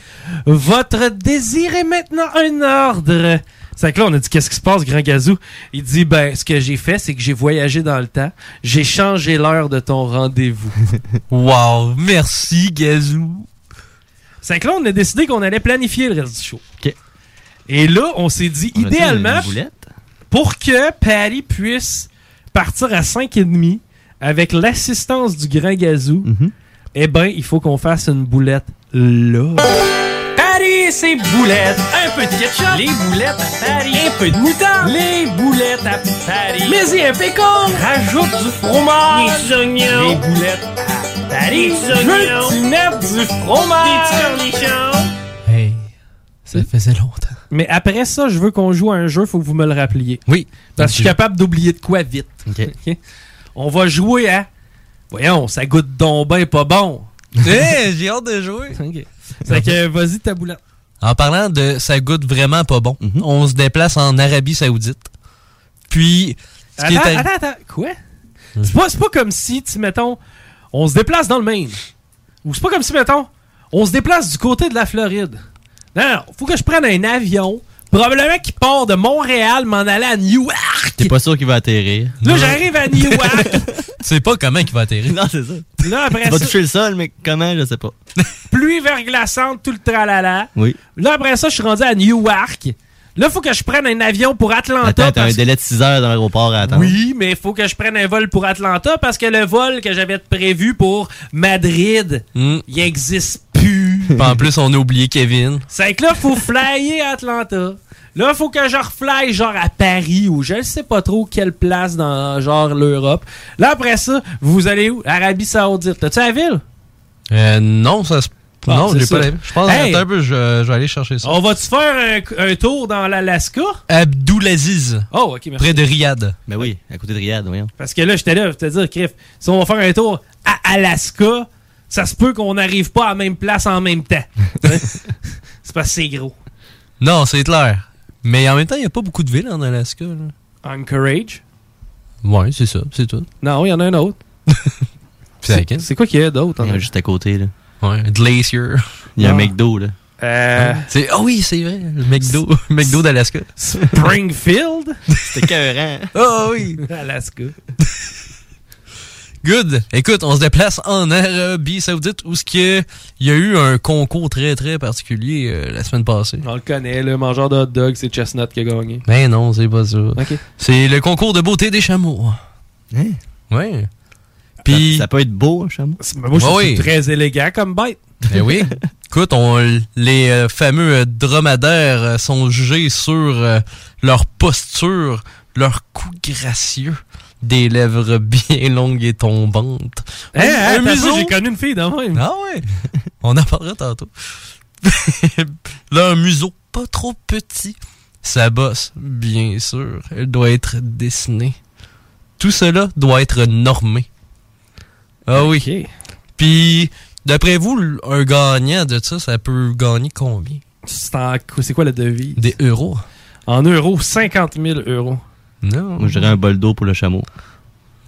Votre désir est maintenant un ordre. C'est que là, on a dit Qu'est-ce qui se passe, grand Gazou? Il dit Ben, ce que j'ai fait, c'est que j'ai voyagé dans le temps. J'ai changé l'heure de ton rendez-vous. wow, merci, Gazou. C'est que là, on a décidé qu'on allait planifier le reste du show. OK. Et là, on s'est dit On idéalement, pour que Patty puisse partir à 5,5 avec l'assistance du grand Gazou, Mhm. eh ben, il faut qu'on fasse une boulette là. Paris, c'est boulettes. Un peu de ketchup. Les boulettes à Paris. Un peu de moutarde. Les boulettes à Paris. Mais y un pécan. Rajoute du fromage. Des petits oignons. Les boulettes à Paris. Petits oignons. Tu mettre du fromage. Des cornichons. Hey, ça faisait longtemps. Mais après ça, je veux qu'on joue à un jeu, faut que vous me le rappeliez. Oui. Parce que je suis capable d'oublier de quoi vite. OK? On va jouer à. Voyons, ça goûte donc ben pas bon. Hey, j'ai hâte de jouer. OK. Fait que vas-y ta boulette. En parlant de ça goûte vraiment pas bon, on se déplace en Arabie Saoudite. Puis, ce qui Attends, est attends, attends. Quoi? C'est pas, pas comme si, tu mettons, on se déplace dans le Maine. Ou c'est pas comme si, mettons, on se déplace du côté de la Floride. Non, non, faut que je prenne un avion, probablement qui part de Montréal, m'en aller à Newark. T'es pas sûr qu'il va atterrir? Là, j'arrive à Newark. tu sais pas comment il va atterrir. Non, c'est ça. Là, après Tu vas ça, toucher le sol, mais comment, je sais pas. pluie verglaçante, tout le tralala. Oui. Là, après ça, je suis rendu à Newark. Là, faut que je prenne un avion pour Atlanta. Attends, t'as un délai de 6 heures dans l'aéroport à attendre. Oui, mais il faut que je prenne un vol pour Atlanta parce que le vol que j'avais prévu pour Madrid, Hmm. il existe plus. Puis en plus, on a oublié Kevin. C'est que là, faut flyer à Atlanta. Là, faut que je refly genre à Paris ou je ne sais pas trop quelle place dans genre l'Europe. Là, après ça, vous allez où? Arabie Saoudite. T'as-tu la ville? Euh, non, ça se. Ah, non, j'ai pas la- Je pense Hey! un peu, je, je vais aller chercher ça. On va-tu faire un, un tour dans l'Alaska? Abdulaziz. Oh, ok, merci. Près de Riyad. Ben oui, à côté de Riyad, voyons. Parce que là, j'étais là, je te dire, Criff, si on va faire un tour à Alaska, ça se peut qu'on n'arrive pas à la même place en même temps. c'est parce que c'est gros. Non, c'est clair. Mais en même temps, il n'y a pas beaucoup de villes en Alaska. là. Anchorage? Ouais, c'est ça, c'est tout. Non, il y en a un autre. C'est quoi qu'il y a d'autre? Il y en a juste à côté, là. Ouais, Glacier. Il y a un Ah. McDo, là. Euh, C'est Ah oui, c'est vrai, le McDo, McDo d'Alaska. Springfield? C'était écœurant. Ah oui. Alaska. Good. Écoute, on se déplace en Arabie Saoudite où ce il y a eu un concours très très particulier euh, la semaine passée. On le connaît, le mangeur de hot dog, c'est Chestnut qui a gagné. Mais non, c'est pas ça. C'est le concours de beauté des chameaux. Hein? Ouais. Puis Ça, ça peut être beau, un chameau. Moi, je trouve oui. très élégant comme bête. Ben oui. Écoute, on, les euh, fameux euh, dromadaires euh, sont jugés sur euh, leur posture, leur cou gracieux, des lèvres bien longues et tombantes. Hein, un museau? j'ai connu une fille de même. Ah ouais. on en parlera tantôt. Là, un museau pas trop petit. Sa bosse, bien sûr, elle doit être dessinée. Tout cela doit être normé. Ah oui. Puis, d'après vous, un gagnant de ça, ça peut gagner combien? C'est en- c'est quoi la devise? Des euros? En euros, 50 000 euros. Non. Moi, je dirais un bol d'eau pour le chameau.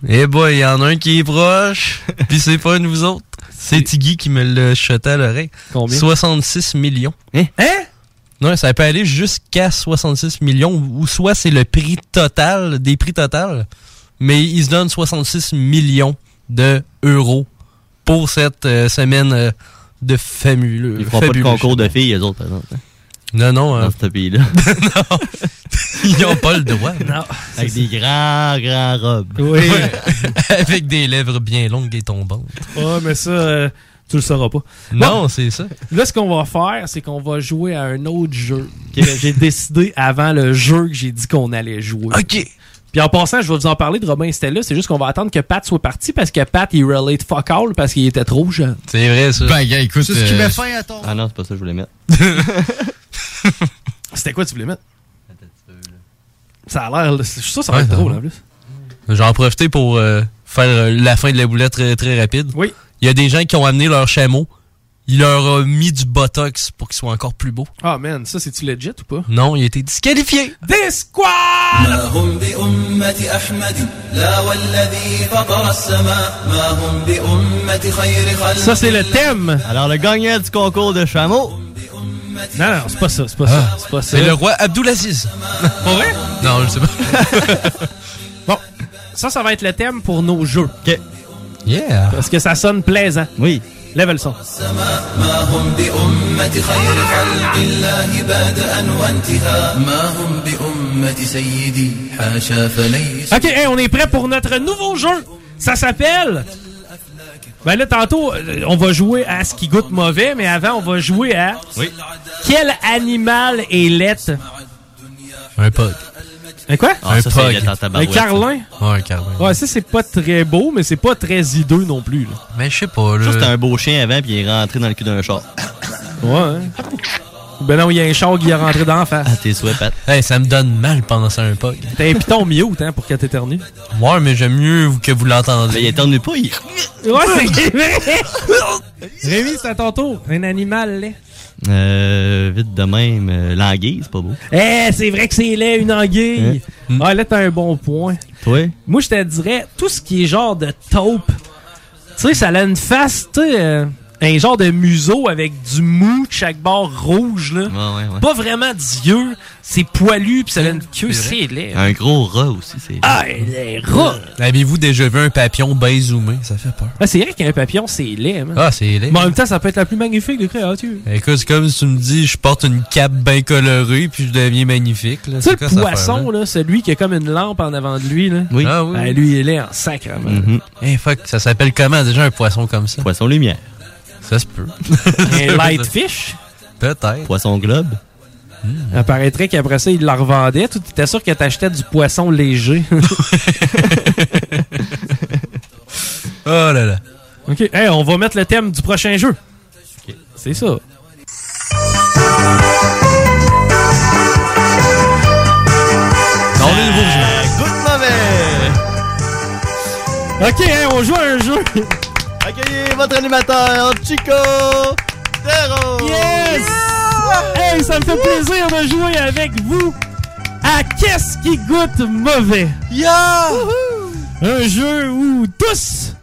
Eh boy, il y en a un qui est proche, puis c'est pas nous autres. C'est Tiggy qui me l'a chuté à l'oreille. Combien? 66 millions. Hein? Hein? Non, ça peut aller jusqu'à 66 millions, ou soit c'est le prix total, des prix total, mais ils se donnent 66 millions de euros pour cette euh, semaine euh, de fameux. Ils feront pas de concours de filles, les autres, par exemple. Non, non, euh, Dans ce pays-là. ils n'ont pas le droit. Non. Avec des grands, grands robes. Oui. Avec des lèvres bien longues et tombantes. Ouais, mais ça, euh, tu le sauras pas. Non, c'est ça. Là, ce qu'on va faire, c'est qu'on va jouer à un autre jeu que j'ai décidé avant le jeu que j'ai dit qu'on allait jouer. OK. Puis en passant, je vais vous en parler de Robin Stella. C'est juste qu'on va attendre que Pat soit parti parce que Pat, il relate fuck all parce qu'il était trop jeune. C'est vrai, ça. Ben, gars, écoute, C'est ce qui euh, met fin à ton. Ah non, c'est pas ça que je voulais mettre. C'était quoi tu voulais mettre? Ça a l'air... Ça, ça va Ouais, être ça drôle va. en plus. J'en ai profité pour euh, faire euh, la fin de la boulette très, très rapide. Oui. Il y a des gens qui ont amené leur chameau. Il leur a mis du botox pour qu'il soit encore plus beau. Ah man, ça c'est-tu legit ou pas? Non, il a été disqualifié. Disqual! ما هم بأمة أحمد لا والذي فطر السماء ما هم بأمة خير خلق Ça c'est le thème! Alors, le gagnant du concours de chameau. Non, non, c'est pas ça, c'est pas ça. Ah. C'est pas ça. Mais le roi Abdulaziz. Pas vrai? Non, je sais pas. bon, ça, ça va être le thème pour nos jeux. OK. Yeah. Parce que ça sonne plaisant. Oui. Lève le son. OK, on est prêt pour notre nouveau jeu. Ça s'appelle ben là, tantôt, euh, on va jouer à ce qui goûte mauvais, mais avant, on va jouer à... Oui. Quel animal est laite? Un pug. Un quoi? Ah, un ça, pug. Un carlin? Ouais, un carlin. Ouais, ça, c'est pas très beau, mais c'est pas très hideux non plus. là. Mais je sais pas, là. c'était un beau chien avant, puis il est rentré dans le cul d'un char. Ouais, hein. Ben non, il y a un char qui est rentré d'en face. Ah, tes souhaits, Pat. Hey, ça me donne mal penser à un pug. T'as un piton mute, hein, pour que t'éternues. Ouais, mais j'aime mieux que vous Mais l'entendiez. il éternue pas, il... Ouais, c'est vrai! Rémi, c'est à ton tour. Un animal laid. Euh, vite de même, euh, l'anguille, c'est pas beau. Eh, c'est vrai que c'est laid, une anguille. Ah, là, t'as un bon point. Toi? Moi, je te dirais, tout ce qui est genre de taupe, tu sais, ça a une face, tu sais, euh, un genre de museau avec du mou de chaque bord rouge, là. Ouais, ouais, ouais. Pas vraiment d'yeux, c'est poilu, puis ça a une queue, c'est laid. Un gros rat aussi, c'est... Ah, les rats! Avez-vous déjà vu un papillon bien zoomé? Ça fait peur. Ah, c'est vrai qu'un papillon, c'est laid, man. Ah, c'est laid. Mais en même temps, ça peut être la plus magnifique des créatures. Écoute, c'est comme si tu me dis, je porte une cape bien colorée, puis je deviens magnifique. Là. Tu sais, le poisson, là, celui qui a comme une lampe en avant de lui, là. Oui. Ah oui. Ben, lui, il est laid en sacrement. Mhm. Hey, fuck, ça s'appelle comment déjà un poisson comme ça? Poisson lumière. Ça se peut. Un lightfish? Peut-être. Poisson globe? Il paraîtrait qu'après ça, il la revendait. Tu étais sûr que t'achetais du poisson léger. Oh là là. OK. Hey, on va mettre le thème du prochain jeu. C'est ça. On est nouveau jeu. Goûte mauvais! OK, hey, on joue à un jeu. Votre animateur, Chico Tero! Yes! Hey, ça me fait plaisir de jouer avec vous à Qu'est-ce qui goûte mauvais? Yeah! Un jeu où tous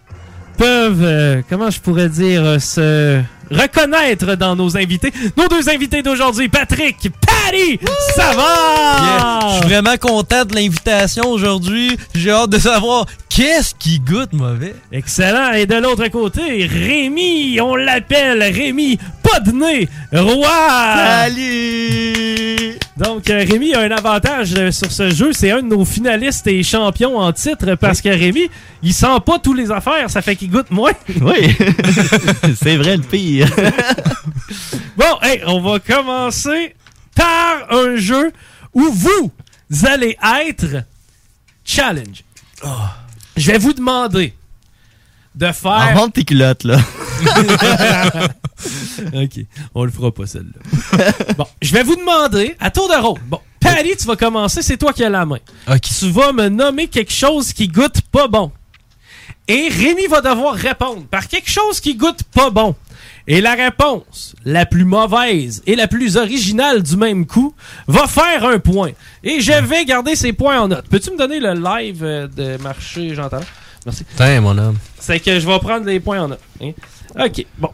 peuvent, euh, comment je pourrais dire, euh, se reconnaître dans nos invités. Nos deux invités d'aujourd'hui, Patrick, Patty, ça va? Yeah. Je suis vraiment content de l'invitation aujourd'hui. J'ai hâte de savoir qu'est-ce qui goûte mauvais? Excellent. Et de l'autre côté, Rémi, on l'appelle Rémi Podney Roi. Salut! Donc, euh, Rémi a un avantage euh, sur ce jeu. C'est un de nos finalistes et champions en titre parce que Rémi, il sent pas tous les affaires. Ça fait qu'il goûte moins. Oui! c'est vrai le pire. Bon, hey, on va commencer par un jeu où vous allez être challenge. Je vais vous demander de faire. Remonte tes culottes, là. ok, on le fera pas celle-là. bon, je vais vous demander à tour de rôle. Bon, Patty, tu vas commencer, c'est toi qui as la main. Tu vas me nommer quelque chose qui goûte pas bon. Et Rémi va devoir répondre par quelque chose qui goûte pas bon. Et la réponse la plus mauvaise et la plus originale du même coup va faire un point. Et je vais garder ces points en note. Peux-tu me donner le live euh, de marché, j'entends? Merci. Tiens, mon homme. C'est que je vais prendre les points en note. hein. OK, bon.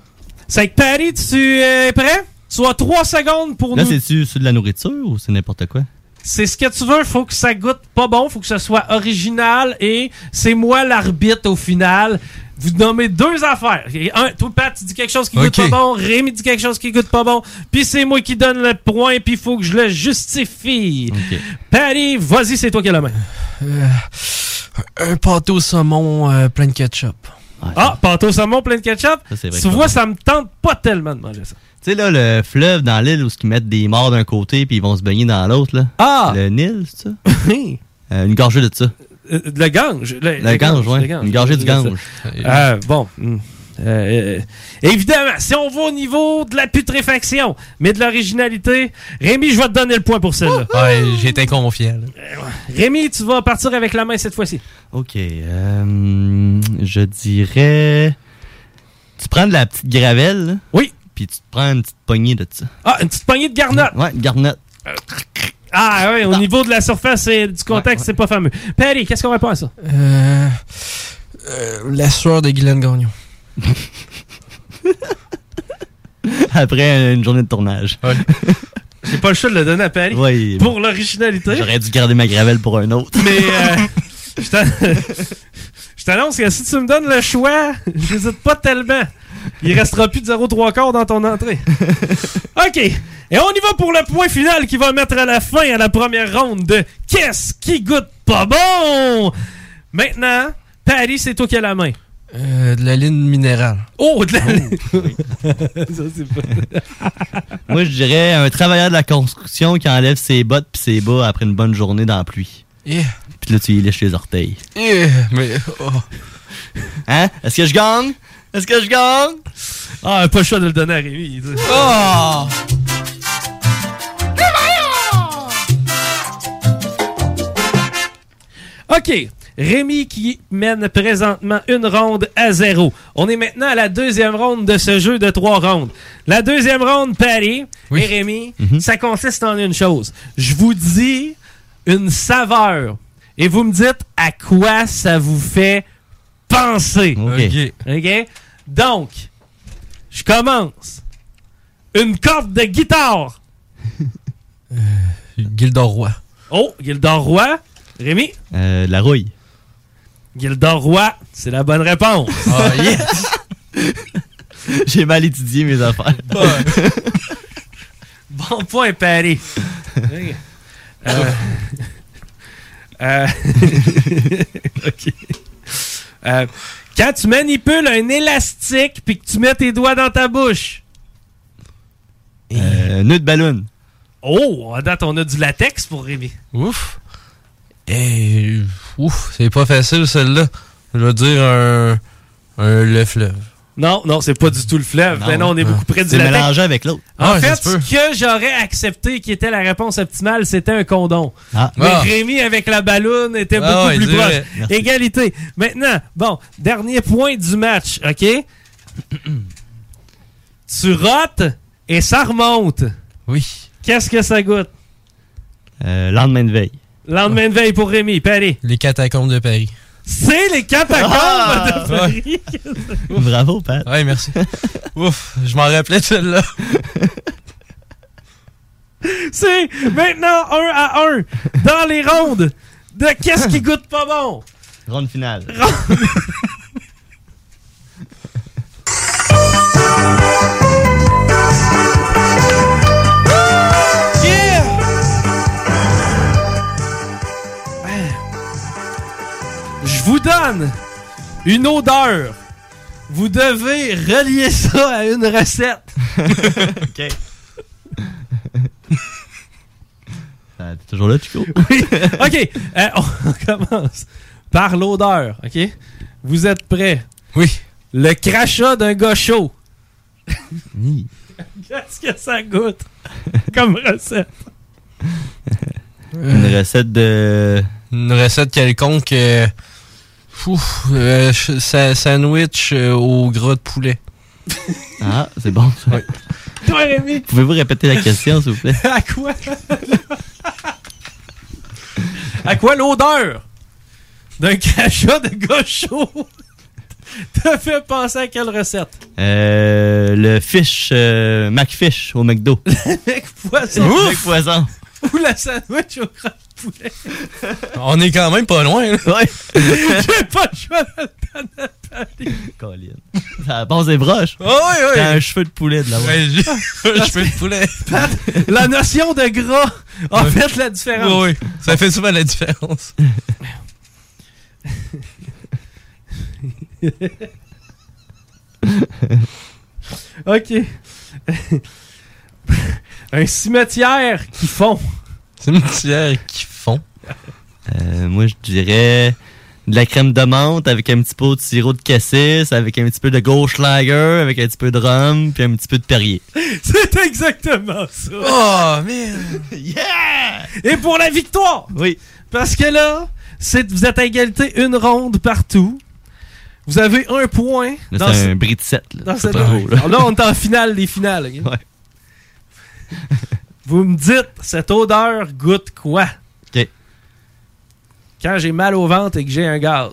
C'est que Patty, tu es prêt? Tu as trois secondes pour Là, nous. c'est-tu sur de la nourriture ou c'est n'importe quoi? C'est ce que tu veux, faut que ça goûte pas bon, faut que ce soit original et c'est moi l'arbitre au final. Vous nommez deux affaires. Un, toi, Pat, tu dis quelque chose qui goûte Ok. pas bon, Rémi dit quelque chose qui goûte pas bon, puis c'est moi qui donne le point, puis il faut que je le justifie. Patty, vas-y, c'est toi qui as la main. Euh, un pâté au saumon euh, plein de ketchup. Ah, pâte au saumon plein de ketchup? Ça, c'est vrai Tu vois, ça me tente pas tellement de manger ça. Tu sais, là, le fleuve dans l'île où ils mettent des morts d'un côté puis ils vont se baigner dans l'autre, là. Ah! Le Nil, c'est ça? Euh, une gorgée de ça. Euh, le gange. Le, Le gange, ouais. Une gorgée du gange. Euh, bon. hmm. Euh, euh, évidemment, si on va au niveau de la putréfaction, mais de l'originalité, Rémi, je vais te donner le point pour celle-là. Ouais, j'étais confiant. là. Rémi, tu vas partir avec la main cette fois-ci. OK. euh, je dirais... Tu prends de la petite gravelle, là, Oui. Puis tu te prends une petite poignée de ça. Ah, une petite poignée de garnotte. Ouais, une garnotte. Ah, ouais, au niveau de la surface et du contexte, c'est pas fameux. Perry, qu'est-ce qu'on répond à ça? Euh, euh, la sueur de Guylaine Gagnon. Après une journée de tournage. J'ai pas le choix de le donner à Perry. Oui. Pour l'originalité. J'aurais dû garder ma gravelle pour un autre. Mais euh, je t'annonce que si tu me donnes le choix, j'hésite pas tellement. Il restera plus de 0,3 quarts dans ton entrée. OK. Et on y va pour le point final qui va mettre à la fin à la première ronde de Qu'est-ce qui goûte pas bon? Maintenant, Paris, c'est toi qui as la main. Euh, de la ligne minérale. Oh, de la Ça, c'est pas... Moi, je dirais un travailleur de la construction qui enlève ses bottes puis ses bas après une bonne journée dans la pluie. Yeah. Puis là, tu y lèches les orteils. Eh, mais. oh. Hein? Est-ce que je gagne? Est-ce que je gagne? Ah, pas le choix de le donner à Rémi. Oh! OK. Rémi qui mène présentement une ronde à zéro. On est maintenant à la deuxième ronde de ce jeu de trois rondes. La deuxième ronde, Paris et Rémi, ça consiste en une chose. Je vous dis une saveur et vous me dites à quoi ça vous fait penser. OK. OK? Donc, je commence. Une corde de guitare. Gildor Roy. Oh, Gildor Roy. Rémi? Euh, la rouille. Gildor Roy, c'est la bonne réponse. Ah, yes! J'ai mal étudié mes affaires. Bon point, Paris. Euh, euh, ok. Euh, quand tu manipules un élastique puis que tu mets tes doigts dans ta bouche. Euh, nœud de ballon. Oh, à date, on a du latex pour Rémi. Ouf. Eh, ouf, c'est pas facile celle-là. Je vais dire un. Un le fleuve. Non, non, c'est pas du tout le fleuve. Non, Ben non, on est hein. beaucoup près du latex. mélangé avec l'autre. En Ouais, ça fait, ce que j'aurais accepté qui était la réponse optimale, c'était un condom. Ah. Mais Ah. Rémi avec la balloune était Ah beaucoup ouais, plus proche. Merci. Égalité. Maintenant, bon, dernier point du match, OK? tu rotes et ça remonte. Oui. Qu'est-ce que ça goûte? Euh, lendemain de veille. Lendemain de veille pour Rémi. Paris. Les catacombes de Paris. C'est les catacombes Ah! de Paris. Bravo, Pat. Ouais, merci. Ouf, je m'en rappelais de celle-là. C'est maintenant un à un dans les rondes de qu'est-ce qui goûte pas bon. Ronde finale. donne une odeur. Vous devez relier ça à une recette. OK. Ah, T'es toujours là, Chico? Oui. OK. euh, on commence par l'odeur. OK? Vous êtes prêts? Oui. Le crachat d'un gars chaud. Qu'est-ce que ça goûte comme recette? Une recette de. Une recette quelconque. euh, ouf, euh, ch- sa- sandwich euh, au gras de poulet. Ah, c'est bon. ça. Toi, Rémi, Pouvez-vous répéter la question, s'il vous plaît? à quoi? à quoi l'odeur d'un crachat de chaud te fait penser à quelle recette? Euh, le fish, euh, McFish au McDo. Avec poisson. Avec poisson. Ou la sandwich au gras de poulet. On est quand même pas loin. là. Ouais. J'ai pas le choix de le. Colin. Ça passe des broches. Ah oui, oui. T'as un cheveu de poulet de là-bas. Ouais, j'ai- je fais de poulet. La notion de gras a fait la différence. Oui, oui. Ça fait souvent la différence. OK. Un cimetière qui fond. Cimetière qui fond. Euh, moi, je dirais de la crème de menthe avec un petit peu de sirop de cassis, avec un petit peu de Goldschlager, avec un petit peu de rhum, puis un petit peu de Perrier. C'est exactement ça. Oh, man. Yeah! Et pour la victoire! Oui. Parce que là, c'est, vous êtes à égalité une ronde partout. Vous avez un point. Là, dans c'est ce- un bris de 7. Là, dans cette- là. Là, on est en finale des finales. Ouais. Vous me dites, cette odeur goûte quoi? OK. Quand j'ai mal au ventre et que j'ai un gaz.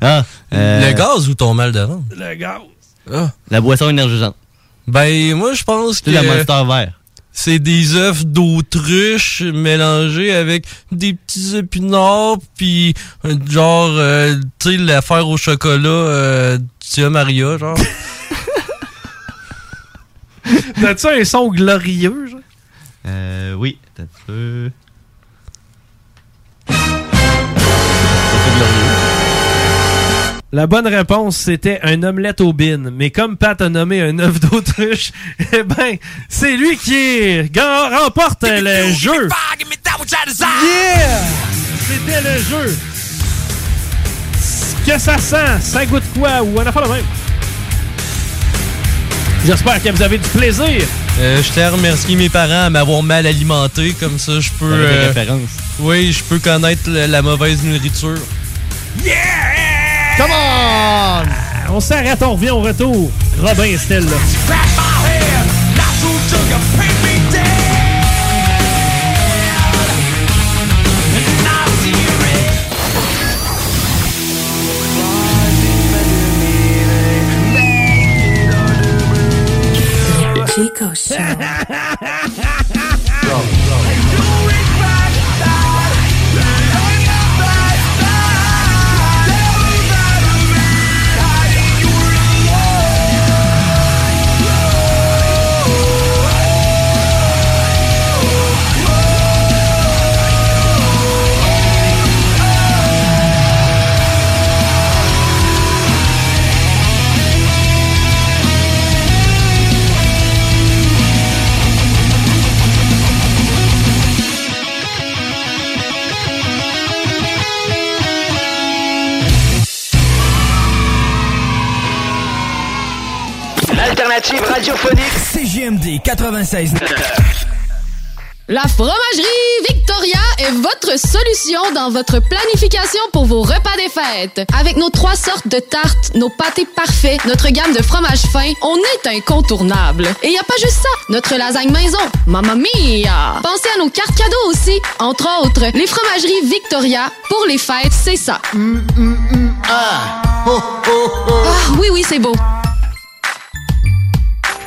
Ah, euh, Le gaz ou ton mal de ventre? Le gaz. Ah. La boisson énergisante. Ben, moi, je pense que. C'est la Monster vert. C'est des œufs d'autruche mélangés avec des petits épinards, puis un genre, euh, tu sais, l'affaire au chocolat, euh, Tia Maria, genre. T'as-tu un son glorieux, genre? Euh, oui. T'as un peu. Fait. La bonne réponse, c'était un omelette au bin. Mais comme Pat a nommé un œuf d'autruche, eh ben, c'est lui qui remporte le jeu. Yeah! C'était le jeu. Que ça sent, ça goûte quoi ou un affaire de même? J'espère que vous avez du plaisir. Euh, je tiens à remercier mes parents à m'avoir mal alimenté, comme ça je peux. Euh. Oui, je peux connaître la mauvaise nourriture. Come on! On s'arrête, on revient au retour. Robin Estelle, là. Chico Show. L'alternative radiophonique CGMD 96. La fromagerie Victoria est votre solution dans votre planification pour vos repas des fêtes. Avec nos trois sortes de tartes, nos pâtés parfaits, notre gamme de fromages fins, on est incontournable. Et y a pas juste ça, notre lasagne maison, mamma mia! Pensez à nos cartes cadeaux aussi, entre autres, les fromageries Victoria, pour les fêtes, c'est ça. Ah! Ah oui, oui, c'est beau.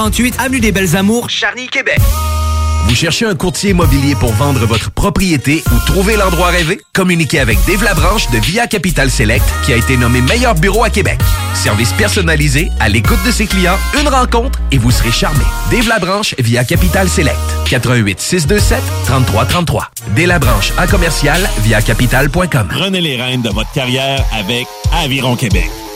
3648 Avenue des Belles Amours, Charny, Québec. Vous cherchez un courtier immobilier pour vendre votre propriété ou trouver l'endroit rêvé? Communiquez avec Dave Labranche de Via Capital Select qui a été nommé meilleur bureau à Québec. Service personnalisé, à l'écoute de ses clients, une rencontre et vous serez charmé. Dave Labranche via Capital Select. 88 627 3333. Dave Labranche à commercial via capital.com. Prenez les rênes de votre carrière avec Aviron Québec.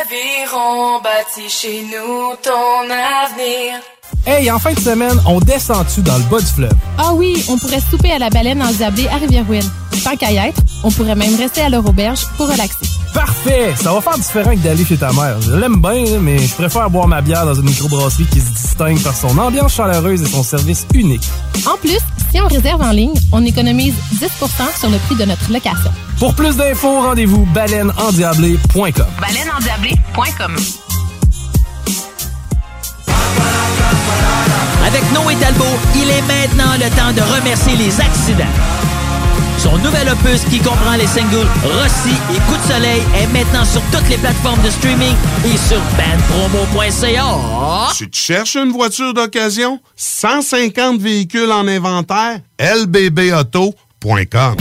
Aviron bâti chez nous ton avenir. Hey, en fin de semaine, on descend-tu dans le bas du fleuve? Ah oui, on pourrait souper à la baleine endiablée à Rivière-Ouelle. Tant qu'à y être, on pourrait même rester à leur auberge pour relaxer. Parfait! Ça va faire différent que d'aller chez ta mère. Je l'aime bien, mais je préfère boire ma bière dans une microbrasserie qui se distingue par son ambiance chaleureuse et son service unique. En plus, si on réserve en ligne, on économise 10% sur le prix de notre location. Pour plus d'infos, rendez-vous baleineendiablée.com. Baleineendiablée.com Avec Noé Talbot, il est maintenant le temps de remercier les accidents. Son nouvel opus qui comprend les singles Rossi et Coup de soleil est maintenant sur toutes les plateformes de streaming et sur bandpromo.ca. Tu te cherches une voiture d'occasion? 150 véhicules en inventaire? lbbauto.com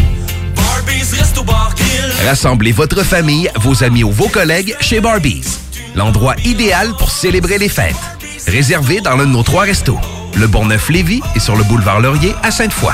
Rassemblez votre famille, vos amis ou vos collègues chez Barbies. L'endroit idéal pour célébrer les fêtes. Réservé dans l'un de nos trois restos. Le Bourgneuf-Lévis et sur le boulevard Laurier à Sainte-Foy.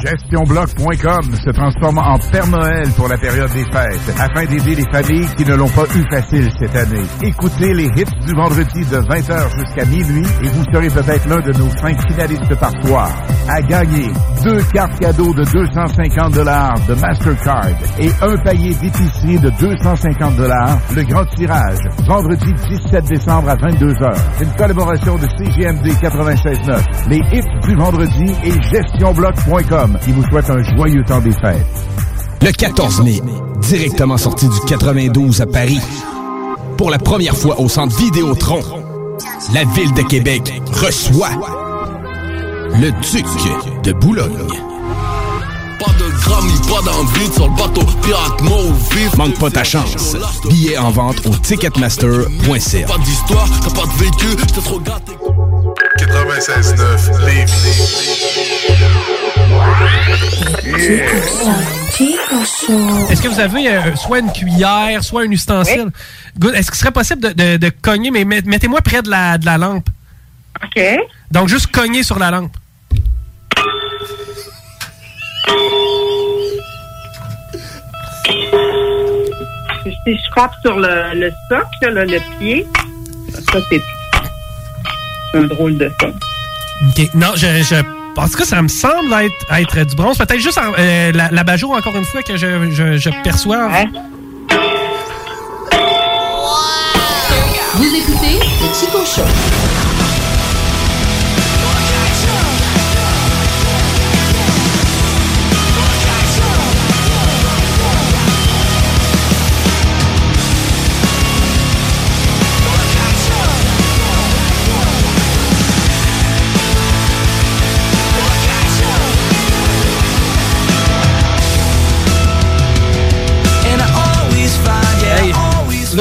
GestionBloc.com se transforme en Père Noël pour la période des fêtes afin d'aider les familles qui ne l'ont pas eu facile cette année. Écoutez les hits du vendredi de 20h jusqu'à minuit et vous serez peut-être l'un de nos cinq finalistes par soir. À gagner deux cartes cadeaux de 250 dollars de Mastercard et un panier d'épicerie de 250 dollars. Le grand tirage, vendredi 17 décembre à 22h. Une collaboration de CGMD 96.9, les hits du vendredi et GestionBloc.com qui vous souhaite un joyeux temps des fêtes. Le 14 mai, directement sorti du 92 à Paris. Pour la première fois au centre Vidéotron, la ville de Québec reçoit le Duc de Boulogne. Pas de gramme pas d'envie sur le bateau pirate movie. Manque pas ta chance. Billets en vente au ticketmaster.ca. Pas d'histoire, t'as pas de vécu, j'étais trop gâté. 96.9 Est-ce que vous avez euh, soit une cuillère, soit un ustensile? Good. Est-ce qu'il serait possible de, de- de cogner, mais met- mettez-moi près de la, de la lampe. OK. Donc, juste cogner sur la lampe. Si je frappe sur le, le socle, là, le pied, ça, c'est un drôle de son. OK. Non, je, je- En tout cas, ça me semble être, être du bronze. Peut-être juste en- euh, la, la bajour, encore une fois, que je, je, je perçois. Vous écoutez le Chico Show.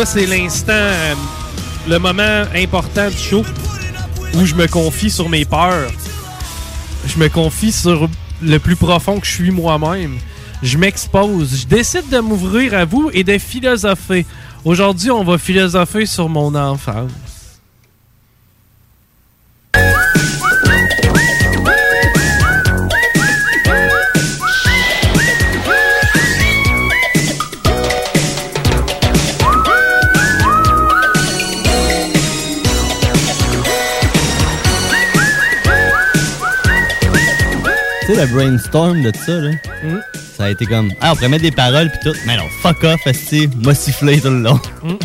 C'est l'instant, euh, le moment important du show où je me confie sur mes peurs. Je me confie sur le plus profond que je suis moi-même. Je m'expose. Je décide de m'ouvrir à vous et de philosopher. Aujourd'hui, on va philosopher sur mon enfance. Sais, le brainstorm de ça, là. Mm. Ça a été comme. Ah, on pourrait mettre des paroles pis tout. Mais non, fuck off, esti. Moi siffler tout le long. Mm.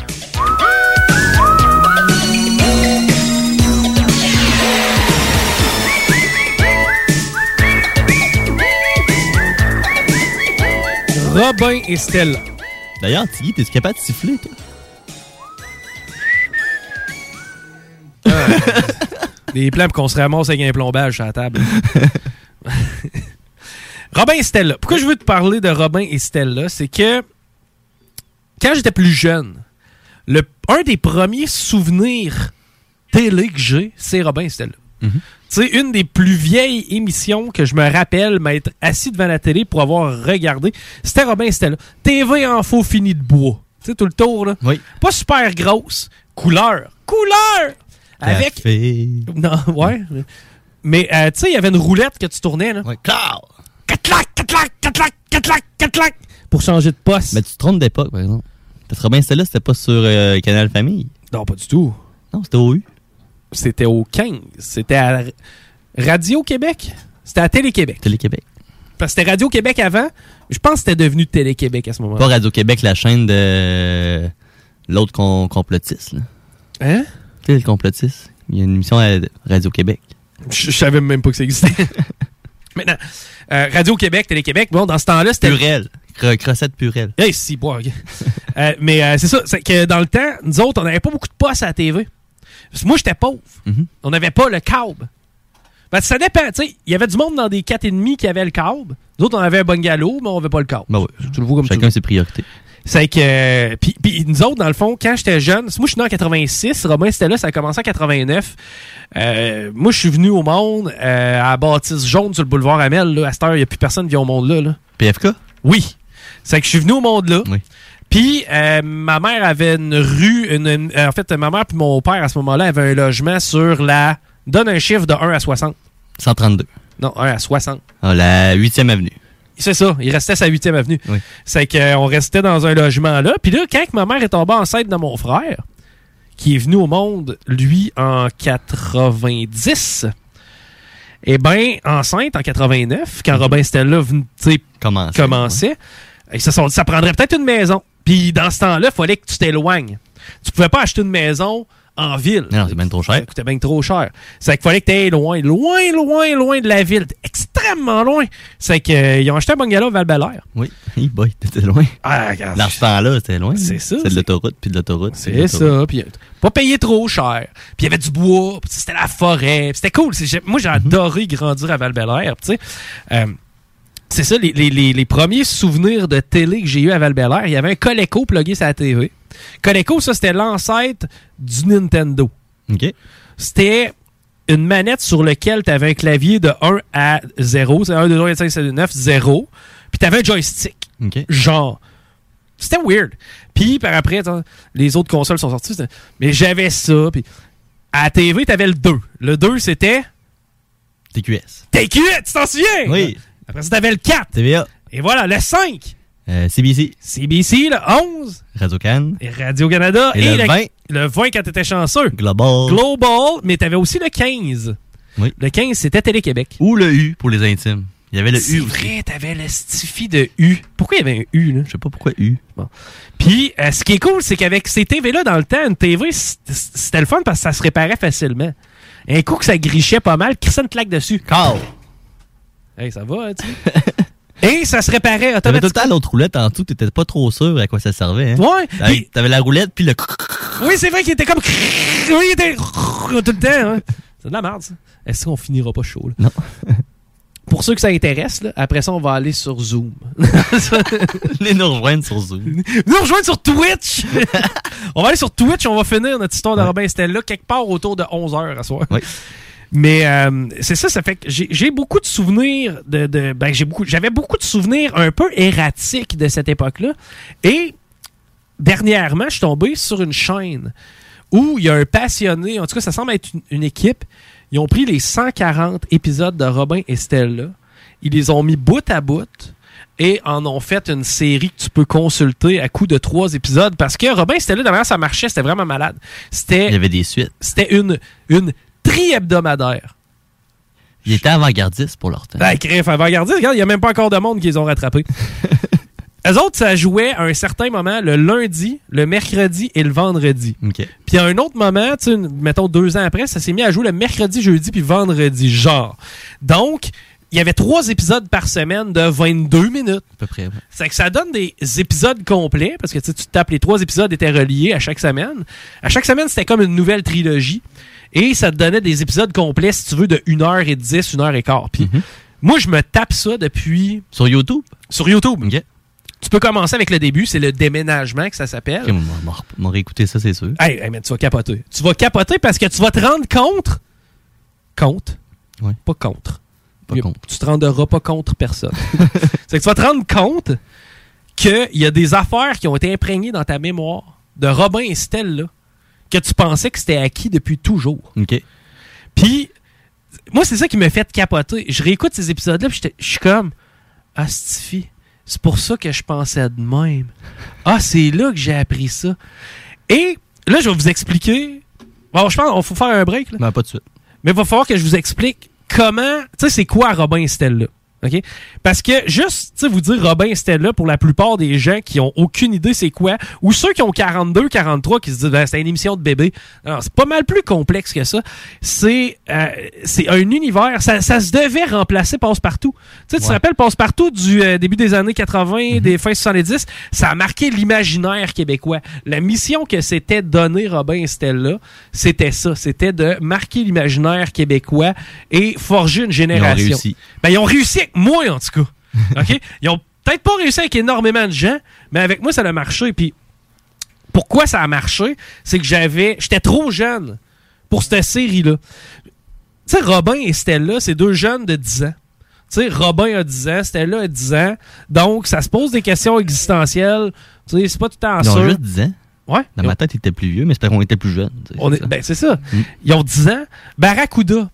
Robin et Stella. D'ailleurs, Tiggy, t'es capable de siffler, toi? Des plans pour qu'on se ramasse avec un plombage sur la table. Robin et Stella. Pourquoi je veux te parler de Robin et Stella? C'est que quand j'étais plus jeune, le, un des premiers souvenirs télé que j'ai, c'est Robin et Stella. Tu sais, une des plus vieilles émissions que je me rappelle m'être assis devant la télé pour avoir regardé, c'était Robin et Stella. TV en faux fini de bois. Tu sais, tout le tour, là. Pas super grosse. Couleur. Couleur! Avec. Café. Non, ouais. Mais, euh, tu sais, il y avait une roulette que tu tournais, là. Ouais. Catlac, catlac, catlac, catlac, catlac. Pour changer de poste. Mais tu te trompes d'époque, par exemple. Parce que Robin Stella, c'était pas sur euh, Canal Famille. Non, pas du tout. Non, c'était au U. C'était au 15. C'était à Radio-Québec. C'était à Télé-Québec. Télé-Québec. Parce que c'était Radio-Québec avant. Je pense que c'était devenu Télé-Québec à ce moment-là. Pas Radio-Québec, la chaîne de l'autre con- complotiste, là. Hein? Tu sais, le complotiste. Il y a une émission à Radio-Québec. Je, je savais même pas que ça existait. Maintenant, euh, Radio-Québec, Télé-Québec, bon, dans ce temps-là, c'était... Purel. Cro- Crossette Purel. Hey, si, bois, ok. Euh, mais euh, c'est ça, c'est que dans le temps, nous autres, on n'avait pas beaucoup de postes à la TV. Parce que moi, j'étais pauvre. Mhm. On n'avait pas le câble. Ben, ça dépend, tu sais, il y avait du monde dans des 4,5 qui avaient le câble. Nous autres, on avait un bungalow, mais on n'avait pas le câble. Ben ouais. Tu le vois comme Chacun ses priorités. C'est que. Puis, puis nous autres, dans le fond, quand j'étais jeune, moi je suis né en 86, Robin c'était là, ça a commencé en 89. Euh, moi, je suis venu au monde euh, à Bâtisse Jaune sur le boulevard Amel. Là. À cette heure, il n'y a plus personne qui vient au monde là. là. PFK? Oui. C'est que je suis venu au monde là. Puis euh, ma mère avait une rue, une, une- en fait, ma mère puis mon père à ce moment-là avaient un logement sur la. Donne un chiffre de 1 à 60. 132. Non, 1 à 60. Ah, la 8e avenue. C'est ça, il restait sa 8e avenue. C'est qu'on restait dans un logement là. Puis là, quand ma mère est tombée enceinte de mon frère, qui est venu au monde, lui, en 90, eh bien, enceinte en 89, quand Robin Stella Commençait, commençait, ils se sont dit, ça prendrait peut-être une maison. Puis dans ce temps-là, il fallait que tu t'éloignes. Tu pouvais pas acheter une maison en ville. Non, c'est bien trop cher. Ça coûtait bien trop cher. C'est qu'il fallait que tu ailles loin, loin, loin, loin de la ville. Extrêmement loin. C'est qu'ils ont acheté un bungalow à val Oui. Hey boy, t'étais loin. Ah, regarde. Dans ce temps-là, c'était loin. C'est ça, C'est de l'autoroute, puis de l'autoroute. C'est ça. Puis euh, pas payer trop cher. Puis il y avait du bois. Puis c'était la forêt. C'était cool. J'ai- Moi, j'ai adoré grandir à val tu sais. Euh, c'est ça, les, les- les- les premiers souvenirs de télé que j'ai eu à val il y avait un Coleco plugué sur la TV. Coleco, ça, c'était l'ancêtre du Nintendo. OK. C'était une manette sur laquelle tu avais un clavier de 1 à 0. C'est 1, 2, 3, 4, 5, 6, 7, 8, 9, 0. Puis tu avais un joystick. OK. Genre. C'était weird. Puis par après, les autres consoles sont sorties. Mais j'avais ça. Puis à la TV, t'avais le 2. Le 2, c'était TQS. TQS, tu t'en souviens? Oui. Après ça, t'avais le 4. TVA. Et voilà, le 5. Euh, CBC. CBC, le 11. Radio Cannes. Et Radio-Canada. Et le 20. Le 20 quand t'étais chanceux. Global. Global, mais t'avais aussi le 15. Oui. Le 15, c'était Télé-Québec. Ou le U pour les intimes. Il y avait le C'est U aussi. vrai, t'avais le stifi de U. Pourquoi il y avait un U, là? Je sais pas pourquoi U. Bon. Puis, euh, ce qui est cool, c'est qu'avec ces TV-là, dans le temps, une TV, c'était le fun parce que ça se réparait facilement. Un coup que ça grichait pas mal, Christian claque dessus. Car. Hey, ça va, hein, tu? Et ça se réparait T'avais tout le automatiquement. temps l'autre roulette en dessous, t'étais pas trop sûr à quoi ça servait. Hein? Ouais. T'avais, Puis- t'avais la roulette, puis le. Oui, c'est vrai qu'il était comme. Oui, il était. Tout le temps, hein. C'est de la merde, ça. Est-ce qu'on finira pas chaud, là? Non. Pour ceux que ça intéresse, là, après ça, on va aller sur Zoom. Les nous rejoindre sur Zoom. Nous rejoindre sur Twitch! on va aller sur Twitch, on va finir notre histoire de Robin Stella quelque part autour de 11h à soir. Oui. Mais euh, c'est ça, ça fait que j'ai beaucoup de souvenirs de. de- ben, j'ai beaucoup, j'avais beaucoup de souvenirs un peu erratiques de cette époque-là. Et dernièrement, je suis tombé sur une chaîne où il y a un passionné, en tout cas, ça semble être une, une équipe. Ils ont pris les 140 épisodes de Robin et Stella, ils les ont mis bout à bout et en ont fait une série que tu peux consulter à coup de trois épisodes parce que Robin et Stella, de manière ça marchait, c'était vraiment malade. C'était Il y avait des suites. c'était une, une tri-hebdomadaire. Ils étaient avant-gardistes pour leur temps. Ben, crif, avant-gardiste, regarde, il n'y a même pas encore de monde qui les ont rattrapés. Eux autres, ça jouait à un certain moment le lundi, le mercredi et le vendredi. OK. Puis à un autre moment, mettons deux ans après, ça s'est mis à jouer le mercredi, jeudi puis vendredi, genre. Donc, il y avait trois épisodes par semaine de 22 minutes. À peu près, ouais. C'est que ça donne des épisodes complets, parce que tu tapes les trois épisodes étaient reliés à chaque semaine. À chaque semaine, c'était comme une nouvelle trilogie. Et ça te donnait des épisodes complets, si tu veux, de 1h10, 1h15. Puis moi, je me tape ça depuis... Sur YouTube? Sur YouTube. Tu peux commencer avec le début, c'est le déménagement que ça s'appelle. On va réécouter ça, c'est sûr. Hey, hey, mais tu vas capoter. Tu vas capoter parce que tu vas te rendre compte. Compte. Ouais. Pas contre. Pas contre. Tu te rendras pas contre personne. c'est que tu vas te rendre compte qu'il y a des affaires qui ont été imprégnées dans ta mémoire de Robin et Stella que tu pensais que c'était acquis depuis toujours. OK. Puis, moi, c'est ça qui me fait capoter. Je réécoute ces épisodes-là, puis je suis comme, Astifi, c'est pour ça que je pensais de même. Ah, c'est là que j'ai appris ça. Et là, je vais vous expliquer. Bon, je pense qu'il faut faire un break. Là. Ben, pas de suite. Mais il va falloir que je vous explique comment. Tu sais, c'est quoi Robin et Stella? OK? Parce que juste, tu vous dire Robin Stella, pour la plupart des gens qui ont aucune idée c'est quoi, ou ceux qui ont 42, 43, qui se disent, ben, c'est une émission de bébé. Alors, c'est pas mal plus complexe que ça. C'est euh, c'est un univers, ça, ça se devait remplacer Passe-Partout. Tu sais, tu te Ouais. rappelles Passe-Partout du euh, début des années 80, des fins 70, ça a marqué l'imaginaire québécois. La mission que s'était donné Robin Stella, c'était ça. C'était de marquer l'imaginaire québécois et forger une génération. réussi. Ben, ils ont réussi moi, en tout cas. OK? Ils ont peut-être pas réussi avec énormément de gens, mais avec moi, ça a marché. Puis, pourquoi ça a marché? C'est que j'avais. J'étais trop jeune pour cette série-là. Tu sais, Robin et Stella, c'est deux jeunes de 10 ans. Tu sais, Robin a 10 ans, Stella a 10 ans. Donc, ça se pose des questions existentielles. Tu sais, c'est pas tout le temps Ils ont sûr. juste 10 ans. Ouais. Dans ma tête, ils étaient plus vieux, mais c'était qu'on était plus jeunes. On c'est est- ça. ben, c'est ça. Ils ont 10 ans. Barracuda,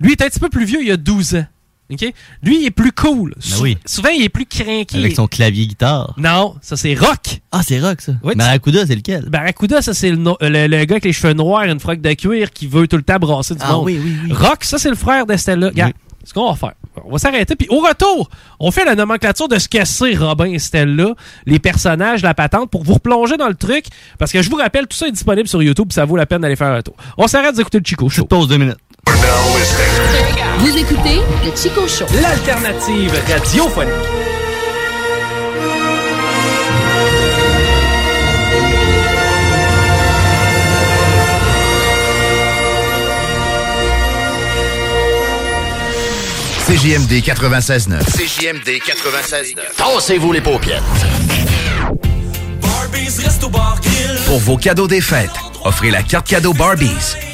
lui, il est un petit peu plus vieux, il a 12 ans. OK? Lui, il est plus cool. Sou- Ben oui. Souvent, il est plus craqué. Avec son clavier guitare. Non, ça, c'est Rock. Ah, c'est Rock, ça. Ouais, Barracuda, c'est lequel? Barracuda, ça, c'est le, no- le, le gars avec les cheveux noirs et une froque de cuir qui veut tout le temps brasser du Ah monde. oui, oui, oui. Rock, ça, c'est le frère d'Estella. Regarde, ce qu'on va faire. On va s'arrêter. Puis au retour, on fait la nomenclature de ce que c'est Robin et Stella, les personnages, la patente, pour vous replonger dans le truc. Parce que je vous rappelle, tout ça est disponible sur YouTube, ça vaut la peine d'aller faire un tour. On s'arrête d'écouter le Chico Show. Pause deux minutes. Vous écoutez le Chico Show. L'alternative radiophonique. CJMD 96.9. CJMD 96.9. Tassez-vous les paupières. Pour vos cadeaux des fêtes, offrez la carte cadeau Barbies.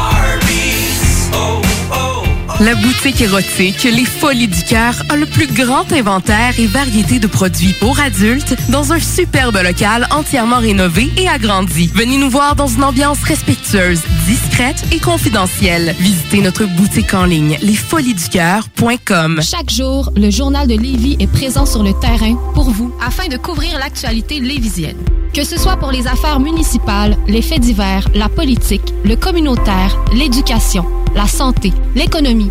La boutique érotique Les Folies du Cœur a le plus grand inventaire et variété de produits pour adultes dans un superbe local entièrement rénové et agrandi. Venez nous voir dans une ambiance respectueuse, discrète et confidentielle. Visitez notre boutique en ligne lesfoliesducoeur.com. Chaque jour, le journal de Lévis est présent sur le terrain pour vous afin de couvrir l'actualité lévisienne. Que ce soit pour les affaires municipales, les faits divers, la politique, le communautaire, l'éducation, la santé, l'économie,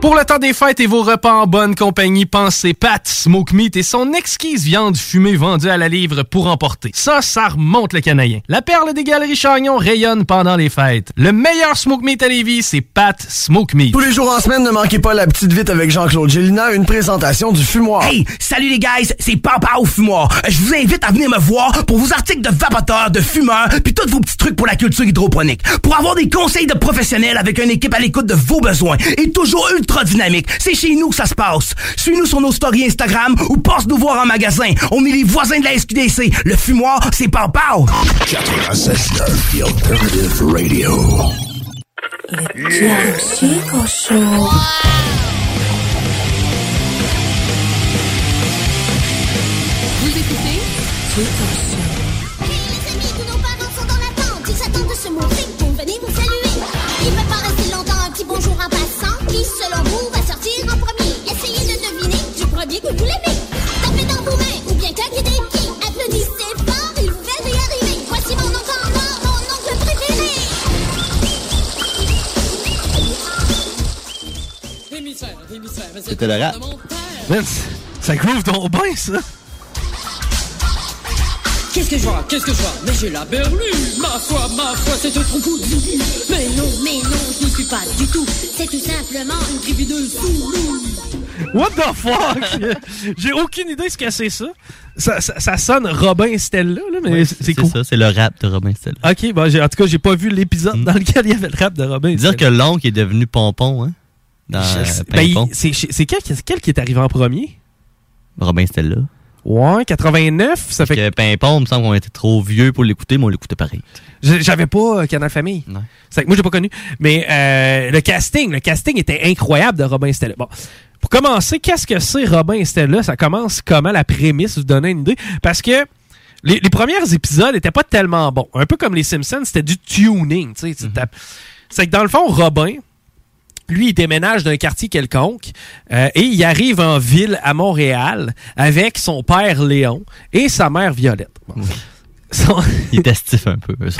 Pour le temps des fêtes et vos repas en bonne compagnie, pensez Pat Smoke Meat et son exquise viande fumée vendue à la livre pour emporter. Ça, ça remonte le canadien. La perle des galeries Chagnon rayonne pendant les fêtes. Le meilleur Smoke Meat à Lévis, c'est Pat Smoke Meat. Tous les jours en semaine, ne manquez pas la petite vite avec Jean-Claude Gélina, une présentation du fumoir. Hey, salut les guys, c'est Papa au fumoir. Je vous invite à venir me voir pour vos articles de vapoteurs, de fumeurs, puis tous vos petits trucs pour la culture hydroponique. Pour avoir des conseils de professionnels avec une équipe à l'écoute de vos besoins et toujours ultra dynamique. C'est chez nous que ça se passe. Suis-nous sur nos stories Instagram ou passe nous voir en magasin. On est les voisins de la SQDC. Le fumoir, c'est Papa. 96.9, The Alternative Radio. Chico Show. Vous, va sortir en premier Essayez de deviner du premier que vous l'aimez. Tapez dans vos mains ou bien claquez des pieds. Applaudissez fort, il vous fait y arriver. Voici mon oncle en or, mon oncle préféré. C'était le rap. Man, ça groove ton bain, ça. Qu'est-ce que je vois Qu'est-ce que je vois Mais j'ai la berlue Ma foi, ma foi, c'est un trou Mais non, mais non, je n'y suis pas du tout. C'est tout simplement une tribu de Zoulous. What the fuck? J'ai aucune idée ce que c'est ça. Ça, ça. ça sonne Robin Stella, là, mais c'est c'est cool. ça, c'est le rap de Robin Stella. Ok, bon, en tout cas, j'ai pas vu l'épisode dans lequel il y avait le rap de Robin. Dire que l'oncle est devenu pompon, hein? Dans Je euh, sais- ben, c'est c'est quel qui est arrivé en premier? Robin Stella. Ouais, 89, ça fait que Pimpon, il me semble qu'on était trop vieux pour l'écouter, mais on l'écoutait pareil. J'avais pas euh, Canal Famille. C'est que moi, j'ai pas connu. Mais euh, le casting, le casting était incroyable de Robin Stella. Bon, pour commencer, qu'est-ce que c'est Robin Stella? Ça commence comment la prémisse, vous donner une idée? Parce que Les, les premiers épisodes étaient pas tellement bons. Un peu comme les Simpsons, c'était du tuning. tu sais. Tapes- C'est que dans le fond, Robin, lui, il déménage d'un quartier quelconque euh, et il arrive en ville à Montréal avec son père Léon et sa mère Violette. Bon. Son- Il est estif un peu. eux autres.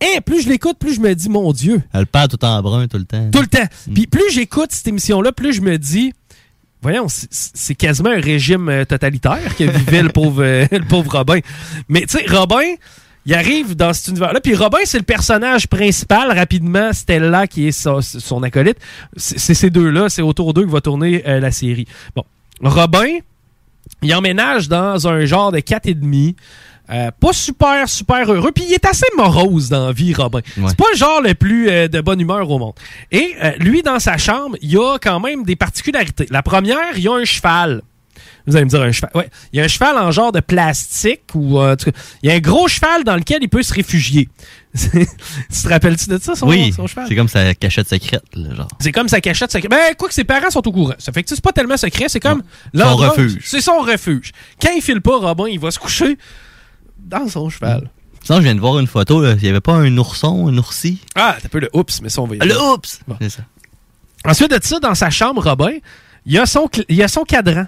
Eh, plus je l'écoute, plus je me dis, mon Dieu, Elle parle tout en brun tout le temps. tout le temps. Puis plus j'écoute cette émission-là, plus je me dis, voyons, c'est- c'est quasiment un régime euh, totalitaire que vivait le pauvre, euh, le pauvre Robin. Mais tu sais, Robin, il arrive dans cet univers-là. Puis Robin, c'est le personnage principal. Rapidement, Stella, qui est son acolyte. C'est c'est ces deux-là, c'est autour d'eux que va tourner euh, la série. Bon, Robin, il emménage dans un genre de 4,5. Euh, pas super, super heureux. Puis il est assez morose dans la vie, Robin. C'est pas le genre le plus euh, de bonne humeur au monde. Et euh, lui, dans sa chambre, il y a quand même des particularités. La première, il y a un cheval. Vous allez me dire un cheval. Ouais, il y a un cheval en genre de plastique ou euh, il y a un gros cheval dans lequel il peut se réfugier. tu te rappelles-tu de ça, son, oui, son cheval? c'est comme sa cachette secrète, là, genre. C'est comme sa cachette secrète. Ben, quoi que ses parents sont au courant. Ça fait que tu sais, c'est pas tellement secret, c'est comme Son refuge. C'est son refuge. Quand il file pas, Robin, il va se coucher dans son cheval. Sinon, je viens de voir une photo, là. il y avait pas un ourson, un oursi? Ah, t'as peu le oups, mais ça, on va y Ah, le oups! Bon. C'est ça. Ensuite de ça, dans sa chambre, Robin, il y a son, il y a son cadran.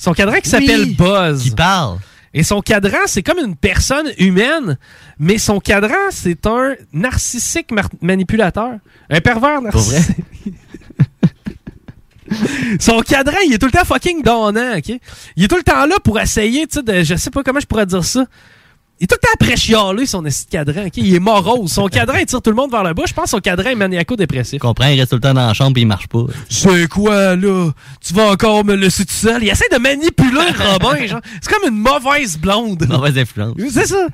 Son cadran qui s'appelle Oui, Buzz. Qui parle. Et son cadran, c'est comme une personne humaine, mais son cadran, c'est un narcissique manipulateur. Un pervers narcissique. son cadran, il est tout le temps fucking donnant, OK? Il est tout le temps là pour essayer, tu sais, de, je sais pas comment je pourrais dire ça. Il est tout le temps après chialer son cadran, OK? Il est morose. Son cadran, il tire tout le monde vers le bas. Je pense que son cadran est maniaco-dépressif. Comprends, il reste tout le temps dans la chambre et il marche pas. C'est quoi, là? Tu vas encore me laisser tout seul? Il essaie de manipuler Robin, genre. C'est comme une mauvaise blonde. Mauvaise influence. C'est ça.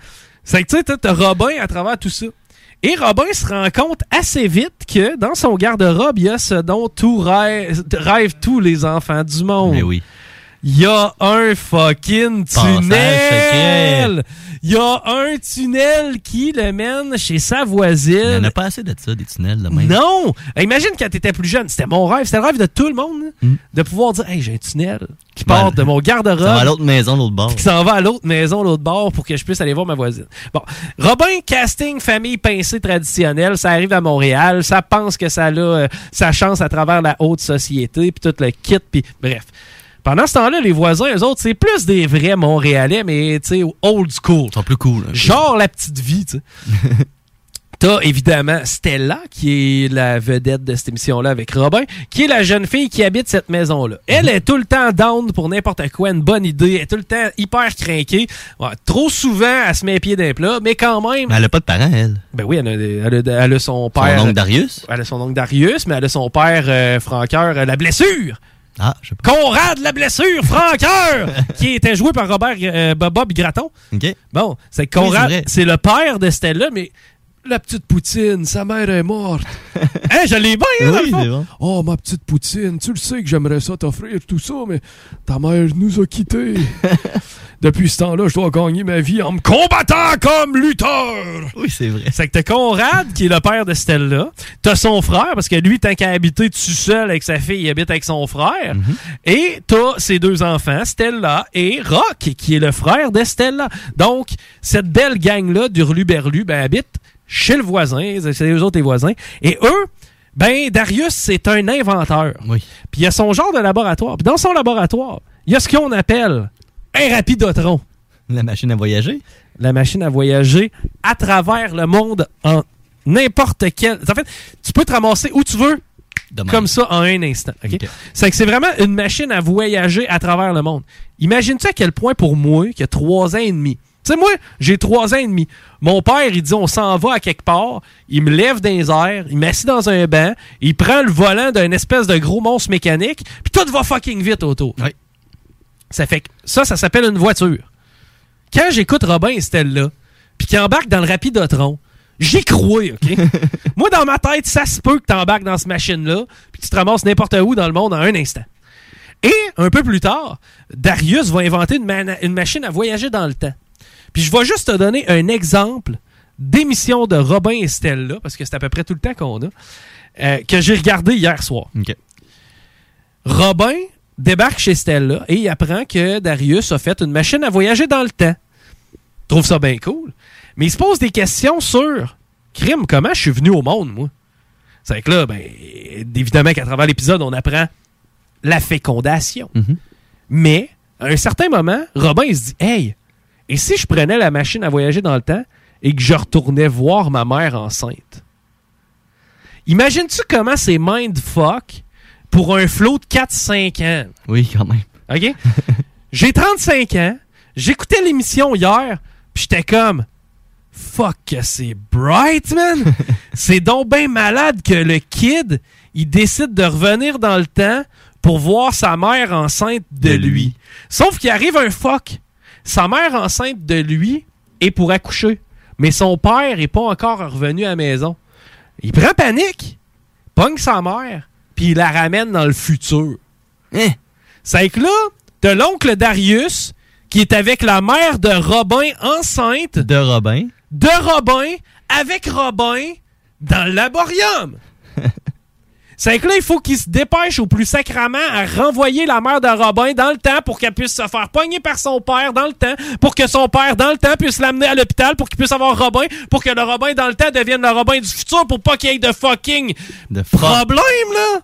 C'est que tu sais, t'as Robin à travers tout ça. Et Robin se rend compte assez vite que dans son garde-robe, il y a ce dont tout rêve, rêvent tous les enfants du monde. Mais oui. Il y a un fucking tunnel! Il y a un tunnel qui le mène chez sa voisine. Il n'y en a pas assez de ça, des tunnels de même. Non! Imagine quand t'étais plus jeune, c'était mon rêve, c'était le rêve de tout le monde, là, Mm. de pouvoir dire Hey, j'ai un tunnel qui part de mon garde-robe. Ça va à l'autre maison, l'autre bord. qui s'en va à l'autre maison, l'autre bord, pour que je puisse aller voir ma voisine. Bon, Robin, casting famille pincée traditionnelle, ça arrive à Montréal, ça pense que ça a euh, sa chance à travers la haute société, puis tout le kit, puis bref. Pendant ce temps-là, les voisins, eux autres, c'est plus des vrais Montréalais, mais tu sais, old school. Sont plus cool. hein. Genre la petite vie, tu sais. T'as évidemment Stella, qui est la vedette de cette émission-là avec Robin, qui est la jeune fille qui habite cette maison-là. Elle est tout le temps down pour n'importe quoi, une bonne idée, elle est tout le temps hyper craquée. Ouais, trop souvent, elle se met les pieds d'un plat, mais quand même... Mais elle a pas de parents, elle. Ben oui, elle a, elle a- elle a son père... oncle Darius? Elle a son oncle Darius, mais elle a son père, euh, Franqueur, euh, la blessure! Ah, je sais pas. Conrad la blessure, Franqueur! qui était joué par Robert euh, Bob Graton. OK. Bon, c'est Conrad, c'est le père de Stella, mais la petite Poutine, sa mère est morte. hein, je l'ai bien, hein, dans le Oui, fond? c'est bon. Oh, ma petite Poutine, tu le sais que j'aimerais ça t'offrir tout ça, mais ta mère nous a quittés. Depuis ce temps-là, je dois gagner ma vie en me combattant comme lutteur. Oui, c'est vrai. C'est que t'as Conrad, qui est le père de Stella. T'as son frère, parce que lui, tant qu'à habiter tout seul avec sa fille, il habite avec son frère. Et t'as ses deux enfants, Stella et Rock, qui est le frère de Stella. Donc, cette belle gang-là d'Hurluberlu, ben, habite chez le voisin. C'est eux autres les voisins. Et eux, ben, Darius, c'est un inventeur. Oui. Puis il y a son genre de laboratoire. Puis dans son laboratoire, il y a ce qu'on appelle un rapidotron. La machine à voyager? La machine à voyager à travers le monde en n'importe quel. En fait, tu peux te ramasser où tu veux, Demain. comme ça, en un instant. C'est que c'est vraiment une machine à voyager à travers le monde. Imagine-tu à quel point pour moi, qui a trois ans et demi, tu sais, moi, j'ai trois ans et demi. Mon père, il dit, on s'en va à quelque part. Il me lève dans les airs, il m'assit dans un banc, il prend le volant d'un espèce de gros monstre mécanique, puis tout va fucking vite autour. Ça fait que ça, ça s'appelle une voiture. Quand j'écoute Robin et Stella, puis qu'ils embarquent dans le Rapidotron, j'y crois, OK? Moi, dans ma tête, ça se peut que tu embarques dans cette machine-là, puis tu te ramasses n'importe où dans le monde en un instant. Et un peu plus tard, Darius va inventer une, machine à voyager dans le temps. Puis je vais juste te donner un exemple d'émission de Robin et Stella, parce que c'est à peu près tout le temps qu'on a, euh, que j'ai regardé hier soir. Robin débarque chez Stella et il apprend que Darius a fait une machine à voyager dans le temps. trouve ça bien cool. Mais il se pose des questions sur crime, comment je suis venu au monde, moi? C'est que là, ben, évidemment qu'à travers l'épisode, on apprend la fécondation. Mais, à un certain moment, Robin, il se dit Hey, et si je prenais la machine à voyager dans le temps et que je retournais voir ma mère enceinte? Imagines-tu comment c'est mindfuck pour un flow de 4-5 ans? Oui, quand même. OK? J'ai 35 ans, j'écoutais l'émission hier, puis j'étais comme Fuck, que c'est bright, man! c'est donc bien malade que le kid, il décide de revenir dans le temps pour voir sa mère enceinte de, lui. Sauf qu'il arrive un fuck. Sa mère enceinte de lui est pour accoucher. Mais son père est pas encore revenu à la maison. Il prend panique, pogne sa mère, puis il la ramène dans le futur. Hein? C'est que là, t'as l'oncle Darius qui est avec la mère de Robin enceinte. De Robin. De Robin, avec Robin, dans le laborium. C'est que là, il faut qu'il se dépêche au plus sacrament à renvoyer la mère de Robin dans le temps pour qu'elle puisse se faire pogner par son père dans le temps, pour que son père dans le temps puisse l'amener à l'hôpital, pour qu'il puisse avoir Robin, pour que le Robin dans le temps devienne le Robin du futur, pour pas qu'il y ait de fucking de problème, là.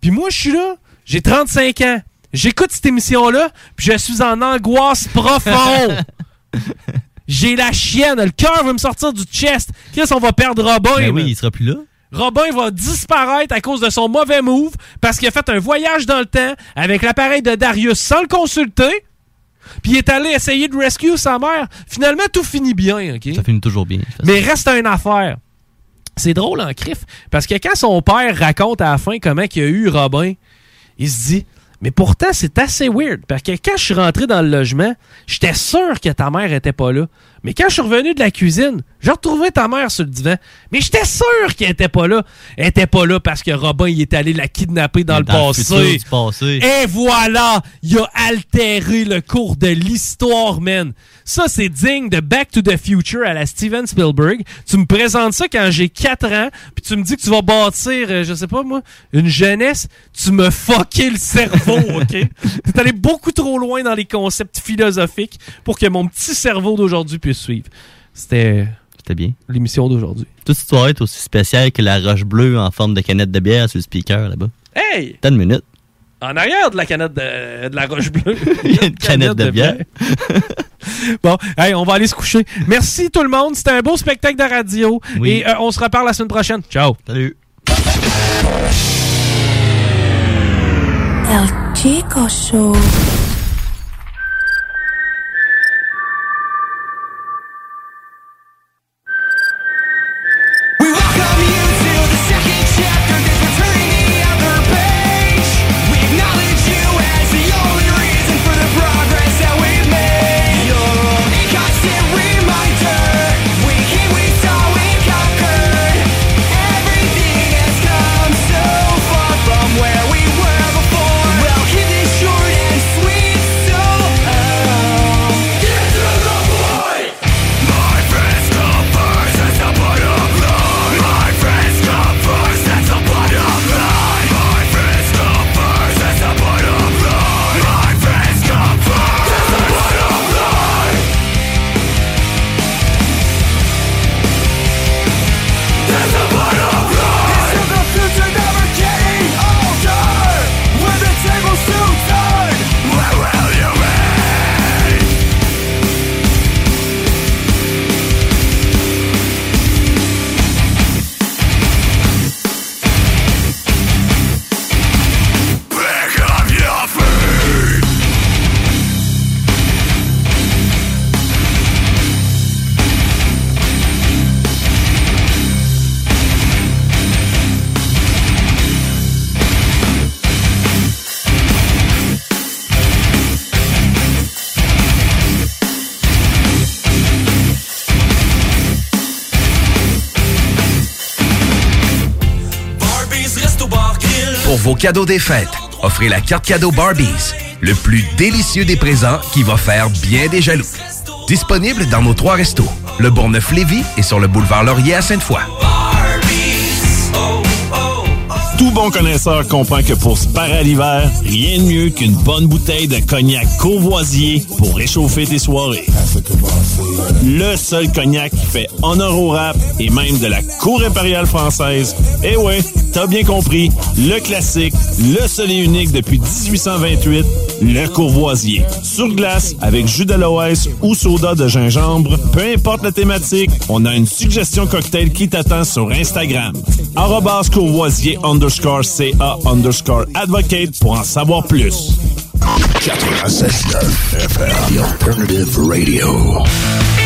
Puis moi, je suis là, j'ai 35 ans, j'écoute cette émission-là, puis je suis en angoisse profonde. j'ai la chienne, le cœur veut me sortir du chest. Chris, on va perdre Robin. Ben oui, il sera plus là. Robin va disparaître à cause de son mauvais move parce qu'il a fait un voyage dans le temps avec l'appareil de Darius sans le consulter. Puis il est allé essayer de rescue sa mère. Finalement, tout finit bien, OK? Ça finit toujours bien. Mais reste une affaire. C'est drôle en crif parce que quand son père raconte à la fin comment il a eu Robin, il se dit mais pourtant c'est assez weird parce que quand je suis rentré dans le logement, j'étais sûr que ta mère était pas là. Mais quand je suis revenu de la cuisine, j'ai retrouvé ta mère sur le divan. Mais j'étais sûr qu'elle était pas là. Elle était pas là parce que Robin il est allé la kidnapper dans, le Dans le passé. futur du passé. Et voilà, il a altéré le cours de l'histoire, man. Ça, c'est digne de Back to the Future à la Steven Spielberg. Tu me présentes ça quand j'ai 4 ans, puis tu me dis que tu vas bâtir, euh, je sais pas moi, une jeunesse. Tu me fucké le cerveau, OK? T'es allé beaucoup trop loin dans les concepts philosophiques pour que mon petit cerveau d'aujourd'hui puisse suivre. C'était... C'était bien. L'émission d'aujourd'hui. Toute cette soirée est aussi spéciale que la roche bleue en forme de canette de bière sur le speaker là-bas. Hey! T'as une minute. En arrière de la canette de, de la roche bleue. Il y a une canette de bière. bon, hey, on va aller se coucher. Merci tout le monde. C'était un beau spectacle de radio. Oui. Et euh, on se reparle la semaine prochaine. Ciao. Salut. El Chico Show. Cadeaux des fêtes, offrez la carte cadeau Barbies, le plus délicieux des présents qui va faire bien des jaloux. Disponible dans nos trois restos, le Bourgneuf-Lévis et sur le boulevard Laurier à Sainte-Foy. Bon connaisseur comprend que pour se parer à l'hiver, rien de mieux qu'une bonne bouteille de cognac courvoisier pour réchauffer tes soirées. Le seul cognac qui fait honneur au rap et même de la cour impériale française. Eh ouais, t'as bien compris, le classique, le seul et unique depuis 1828, le courvoisier. Sur glace, avec jus d'aloès ou soda de gingembre, peu importe la thématique, on a une suggestion cocktail qui t'attend sur Instagram. CA underscore advocate pour en savoir plus. 96.9 FM, The Alternative Radio.